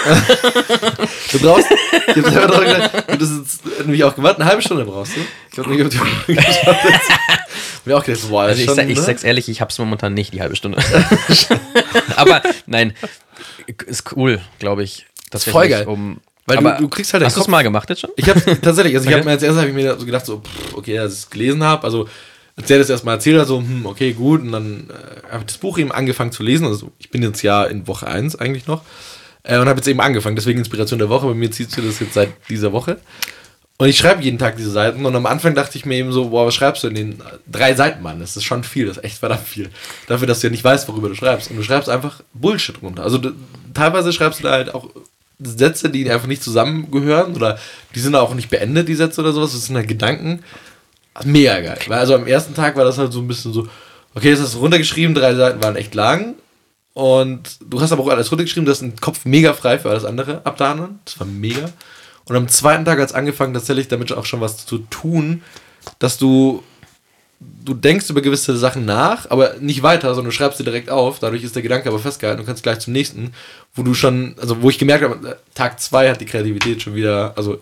Du brauchst, ich hab selber drauf gedacht, du hast nämlich auch gewartet, eine halbe Stunde brauchst du. Ich glaube nicht, ob du (laughs) mir auch gedacht, boah, Also ich, schon, sag, ich ne? sag's ehrlich, ich hab's momentan nicht, die halbe Stunde. (laughs) Aber nein, ist cool, glaube ich. Das voll geil. Um, Weil du- du kriegst halt Hast du es mal gemacht jetzt schon? Ich habe tatsächlich, also ich Okay. habe mir als erstes hab ich mir so gedacht, so, pff, okay, als ich es gelesen habe, also als der das erstmal erzählt hat, so, hm, okay, gut, und dann äh, habe ich das Buch eben angefangen zu lesen, also ich bin jetzt ja in Woche 1 eigentlich noch, äh, und habe jetzt eben angefangen, deswegen Inspiration der Woche, bei mir zieht sich das jetzt seit dieser Woche. Und ich schreibe jeden Tag diese Seiten und am Anfang dachte ich mir eben so, boah, was schreibst du in den drei Seiten, Mann? Das ist schon viel, das ist echt verdammt viel. Dafür, dass du ja nicht weißt, worüber du schreibst. Und du schreibst einfach Bullshit runter. Also du, teilweise schreibst du da halt auch Sätze, die einfach nicht zusammengehören oder die sind auch nicht beendet, die Sätze oder sowas. Das sind halt Gedanken. Mega geil. Weil also am ersten Tag war das halt so ein bisschen so, okay, das hast du runtergeschrieben, drei Seiten waren echt lang. Und du hast aber auch alles runtergeschrieben, du hast den Kopf mega frei für alles andere ab da an. Das war mega. Und am zweiten Tag hat es angefangen, tatsächlich damit auch schon was zu tun, dass du, du denkst über gewisse Sachen nach, aber nicht weiter, sondern du schreibst sie direkt auf. Dadurch ist der Gedanke aber festgehalten und kannst gleich zum nächsten, wo du schon, also wo ich gemerkt habe, Tag zwei hat die Kreativität schon wieder, also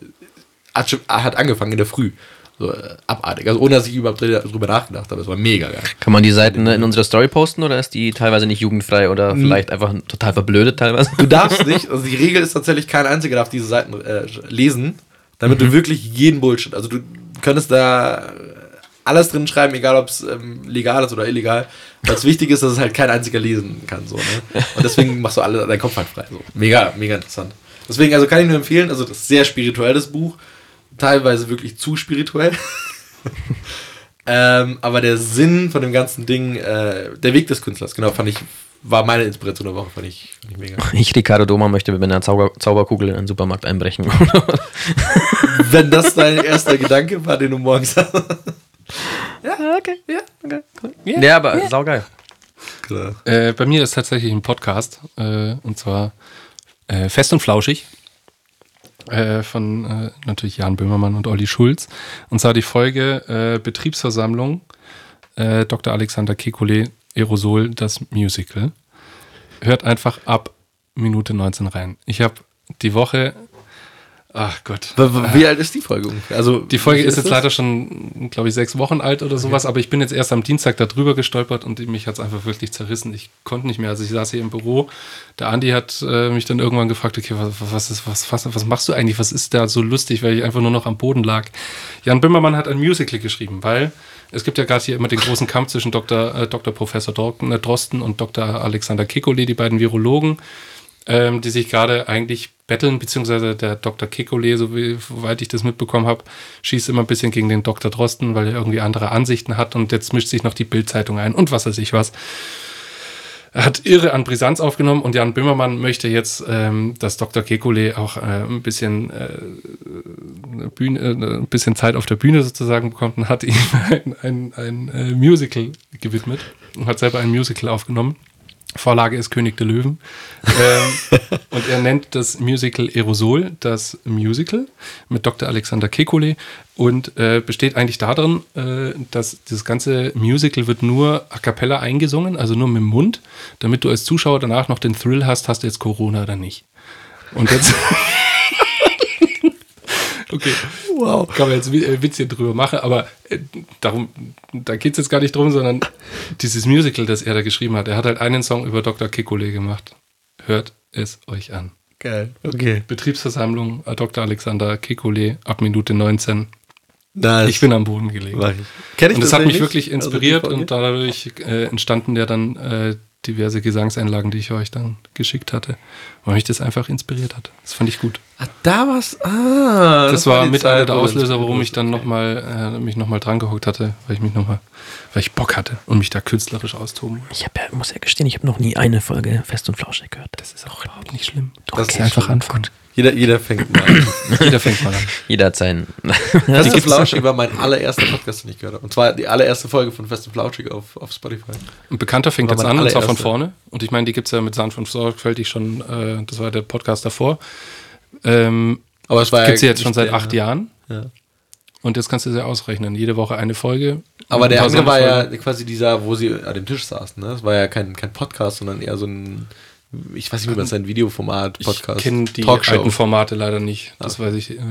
hat, schon, hat angefangen in der Früh. So äh, abartig. Also ohne dass ich überhaupt drüber nachgedacht habe. Es war mega geil. Kann man die Seiten in unserer Story posten oder ist die teilweise nicht jugendfrei oder vielleicht einfach total verblödet teilweise? Du darfst (laughs) nicht, also die Regel ist tatsächlich, kein einziger darf diese Seiten äh, lesen, damit du wirklich jeden Bullshit, also du könntest da alles drin schreiben, egal ob es ähm, legal ist oder illegal. Was wichtig ist, dass es halt kein einziger lesen kann. So, ne? Und deswegen machst du alle deinen Kopf halt frei. So. Mega, mega interessant. Deswegen, also kann ich nur empfehlen, also das ist sehr spirituelles Buch, teilweise wirklich zu spirituell. (laughs) ähm, aber der Sinn von dem ganzen Ding, äh, der Weg des Künstlers, genau, fand ich, war meine Inspiration der Woche, fand ich, fand ich mega. Ich, Ricardo Doma, möchte mit einer Zauber Zauberkugel in einen Supermarkt einbrechen. Wenn das dein erster Gedanke war, den du morgens hast. Ja, okay, ja, okay, cool. Ja, ja aber saugeil. Klar. Äh, bei mir ist tatsächlich ein Podcast, äh, und zwar äh, Fest und Flauschig. Äh, von äh, natürlich Jan Böhmermann und Olli Schulz. Und zwar die Folge äh, Betriebsversammlung äh, Dr. Alexander Kekulé Aerosol, das Musical. Hört einfach ab Minute 19 rein. Ich habe die Woche, ach Gott, Wie alt ist die Folge ungefähr? Also, die Folge wie ist jetzt leider schon, glaube ich, sechs Wochen alt oder sowas, aber ich bin jetzt erst am Dienstag da drüber gestolpert und mich hat es einfach wirklich zerrissen. Ich konnte nicht mehr. Also ich saß hier im Büro. Der Andi hat äh, mich dann irgendwann gefragt, okay, was, was, ist, was, was, was machst du eigentlich? Was ist da so lustig, weil ich einfach nur noch am Boden lag. Jan Bimmermann hat ein Musical geschrieben, weil es gibt ja gerade hier immer den großen Kampf zwischen Dr. Äh, Dr. Professor äh, Drosten und Dr. Alexander Kekulé, die beiden Virologen ähm, die sich gerade eigentlich betteln, beziehungsweise der Dr. Kekulé, soweit ich das mitbekommen habe, schießt immer ein bisschen gegen den Dr. Drosten, weil er irgendwie andere Ansichten hat und jetzt mischt sich noch die Bildzeitung ein und was weiß ich was. Er hat irre an Brisanz aufgenommen und Jan Böhmermann möchte jetzt, ähm, dass Dr. Kekulé auch äh, ein bisschen äh, Bühne, äh, ein bisschen Zeit auf der Bühne sozusagen bekommt und hat ihm (laughs) ein, ein, ein äh, Musical gewidmet und hat selber ein Musical aufgenommen. Vorlage ist König der Löwen. ähm, (laughs) und er nennt das Musical Aerosol, das Musical mit Dr. Alexander Kekulé und äh, besteht eigentlich darin, äh, dass das ganze Musical wird nur a cappella eingesungen, also nur mit dem Mund, damit du als Zuschauer danach noch den Thrill hast, hast du jetzt Corona oder nicht. Und jetzt. (laughs) okay. Wow. Kann man jetzt äh, Witzchen drüber machen, aber äh, darum, da geht es jetzt gar nicht drum, sondern dieses Musical, das er da geschrieben hat, er hat halt einen Song über Dr. Kekulé gemacht. Hört es euch an. Geil. Okay. Betriebsversammlung äh, Dr. Alexander Kekulé ab Minute 19. Nice. Ich bin am Boden gelegen. Kenn ich Und das hat mich wirklich inspiriert Also und dadurch äh, entstanden ja dann äh, diverse Gesangseinlagen, die ich euch dann geschickt hatte, weil mich das einfach inspiriert hat. Das fand ich gut. Ah, da war's. Ah. Das, war die mit einer der das- Auslöser, warum ich dann noch mal, äh, mich nochmal dran gehockt hatte, weil ich mich noch mal, weil ich Bock hatte und mich da künstlerisch austoben wollte. Ich hab ja, muss ja gestehen, ich habe noch nie eine Folge Fest und Flauschig gehört. Das ist auch überhaupt nicht schlimm. Das Okay, ist einfach anfangen. Jeder, jeder fängt mal an. Jeder fängt mal an. (laughs) Jeder hat seinen. Fest und Flauschig war mein allererster Podcast, den ich gehört habe. Und zwar die allererste Folge von Fest und Flauschig auf, auf Spotify. Ein Bekannter fängt jetzt an, und zwar von vorne. Und ich meine, die gibt es ja mit Sand von Sorgfältig schon, äh, das war der Podcast davor. Ähm, Aber es war gibt es ja jetzt schon seit der- acht Jahren. Ja. Und jetzt kannst du sie ausrechnen. Jede Woche eine Folge. Aber der andere war ja Sonderfolgen. quasi dieser, wo sie an dem Tisch saßen. Ne? Das war ja kein, kein Podcast, sondern eher so ein, ich weiß nicht, wie man nennt, Videoformat, Podcast, Ich kenne die Talkshow. alten Formate leider nicht. Das weiß ich äh,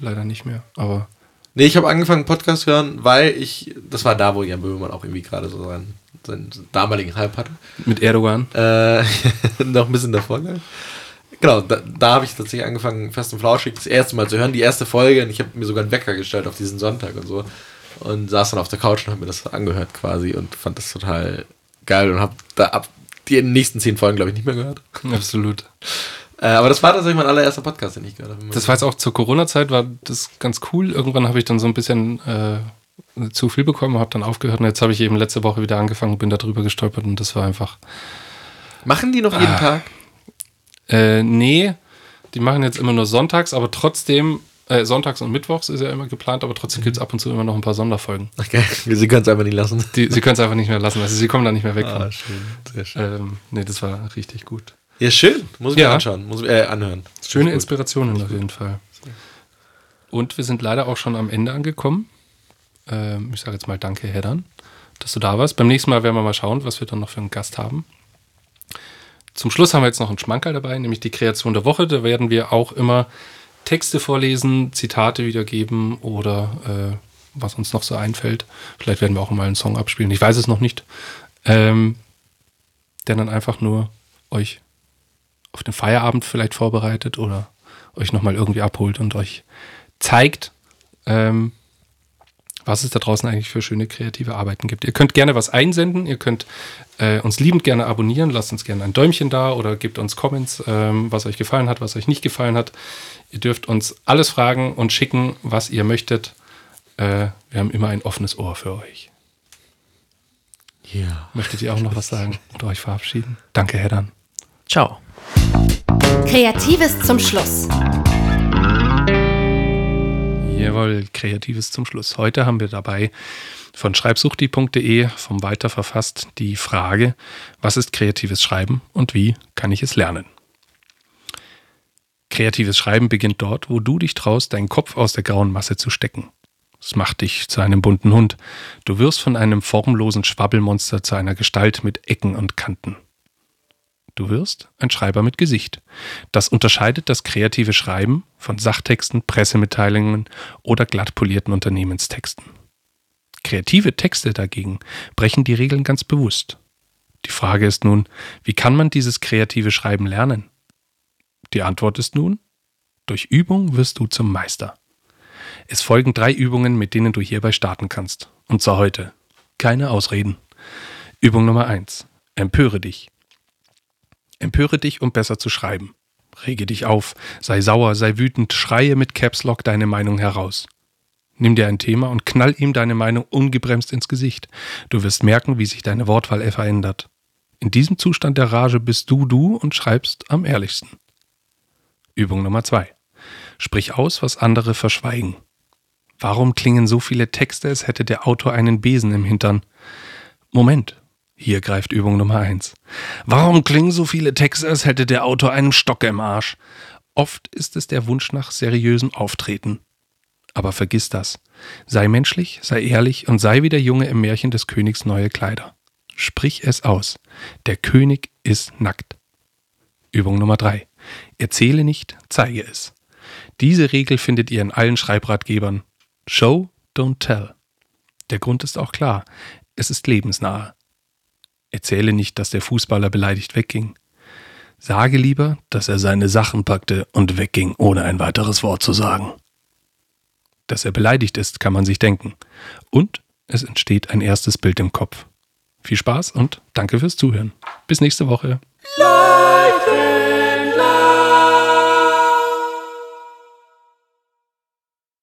leider nicht mehr. Aber Nee, ich habe angefangen Podcast hören, weil ich, das war da, wo Jan Böhmermann auch irgendwie gerade so seinen, seinen damaligen Hype hatte. mit Erdogan. Äh, (laughs) noch ein bisschen davor. Ne? Genau, da, da habe ich tatsächlich angefangen, Fest und Flauschig das erste Mal zu hören, die erste Folge. Und ich habe mir sogar einen Wecker gestellt auf diesen Sonntag und so. Und saß dann auf der Couch und habe mir das angehört quasi und fand das total geil und habe da ab die nächsten zehn Folgen, glaube ich, nicht mehr gehört. (laughs) Absolut. Äh, aber das war tatsächlich mein allererster Podcast, den ich gehört habe. Das war jetzt auch zur Corona-Zeit, war das ganz cool. Irgendwann habe ich dann so ein bisschen äh, zu viel bekommen, habe dann aufgehört. Und jetzt habe ich eben letzte Woche wieder angefangen, bin da drüber gestolpert und das war einfach. Machen die noch jeden Tag? Äh, nee, die machen jetzt immer nur sonntags, aber trotzdem Äh, sonntags und mittwochs ist ja immer geplant, aber trotzdem gibt es ab und zu immer noch ein paar Sonderfolgen. Okay, sie können es einfach nicht lassen. Die, sie können es einfach nicht mehr lassen. Also sie kommen da nicht mehr weg Ah, von. schön. Sehr schön. Ähm, nee, das war richtig gut. Ja, schön. Muss ich mir Ja. anschauen. Muss, äh, anhören. Schöne. Inspirationen auf jeden Fall. Und wir sind leider auch schon am Ende angekommen. Ähm, ich sage jetzt mal Danke, Heddern, dass du da warst. Beim nächsten Mal werden wir mal schauen, was wir dann noch für einen Gast haben. Zum Schluss haben wir jetzt noch einen Schmankerl dabei, nämlich die Kreation der Woche. Da werden wir auch immer Texte vorlesen, Zitate wiedergeben oder äh, was uns noch so einfällt. Vielleicht werden wir auch mal einen Song abspielen. Ich weiß es noch nicht. Ähm, der dann einfach nur euch auf den Feierabend vielleicht vorbereitet oder euch nochmal irgendwie abholt und euch zeigt, ähm, was es da draußen eigentlich für schöne kreative Arbeiten gibt. Ihr könnt gerne was einsenden, ihr könnt äh, uns liebend gerne abonnieren, lasst uns gerne ein Däumchen da oder gebt uns Comments, ähm, was euch gefallen hat, was euch nicht gefallen hat. Ihr dürft uns alles fragen und schicken, was ihr möchtet. Äh, wir haben immer ein offenes Ohr für euch. Ja. Möchtet ihr auch noch was sagen oder euch verabschieden? Danke, Heddern. Ciao. Kreatives zum Schluss. Jawohl, Kreatives zum Schluss. Heute haben wir dabei von schreibsuchti.de vom Walter verfasst die Frage, was ist kreatives Schreiben und wie kann ich es lernen? Kreatives Schreiben beginnt dort, wo du dich traust, deinen Kopf aus der grauen Masse zu stecken. Es macht dich zu einem bunten Hund. Du wirst von einem formlosen Schwabbelmonster zu einer Gestalt mit Ecken und Kanten. Du wirst ein Schreiber mit Gesicht. Das unterscheidet das kreative Schreiben von Sachtexten, Pressemitteilungen oder glatt polierten Unternehmenstexten. Kreative Texte dagegen brechen die Regeln ganz bewusst. Die Frage ist nun, wie kann man dieses kreative Schreiben lernen? Die Antwort ist nun, durch Übung wirst du zum Meister. Es folgen drei Übungen, mit denen du hierbei starten kannst. Und zwar heute. Keine Ausreden. Übung Nummer eins: Empöre dich. Empöre dich, um besser zu schreiben. Rege dich auf, sei sauer, sei wütend, schreie mit Caps Lock deine Meinung heraus. Nimm dir ein Thema und knall ihm deine Meinung ungebremst ins Gesicht. Du wirst merken, wie sich deine Wortwahl verändert. In diesem Zustand der Rage bist du du und schreibst am ehrlichsten. Übung Nummer zwei. Sprich aus, was andere verschweigen. Warum klingen so viele Texte, als hätte der Autor einen Besen im Hintern? Moment, hier greift Übung Nummer eins. Warum klingen so viele Texte, als hätte der Autor einen Stock im Arsch? Oft ist es der Wunsch nach seriösem Auftreten. Aber vergiss das. Sei menschlich, sei ehrlich und sei wie der Junge im Märchen des Königs neue Kleider. Sprich es aus. Der König ist nackt. Übung Nummer drei. Erzähle nicht, zeige es. Diese Regel findet ihr in allen Schreibratgebern. Show, don't tell. Der Grund ist auch klar. Es ist lebensnahe. Erzähle nicht, dass der Fußballer beleidigt wegging. Sage lieber, dass er seine Sachen packte und wegging, ohne ein weiteres Wort zu sagen. Dass er beleidigt ist, kann man sich denken. Und es entsteht ein erstes Bild im Kopf. Viel Spaß und danke fürs Zuhören. Bis nächste Woche. Leid.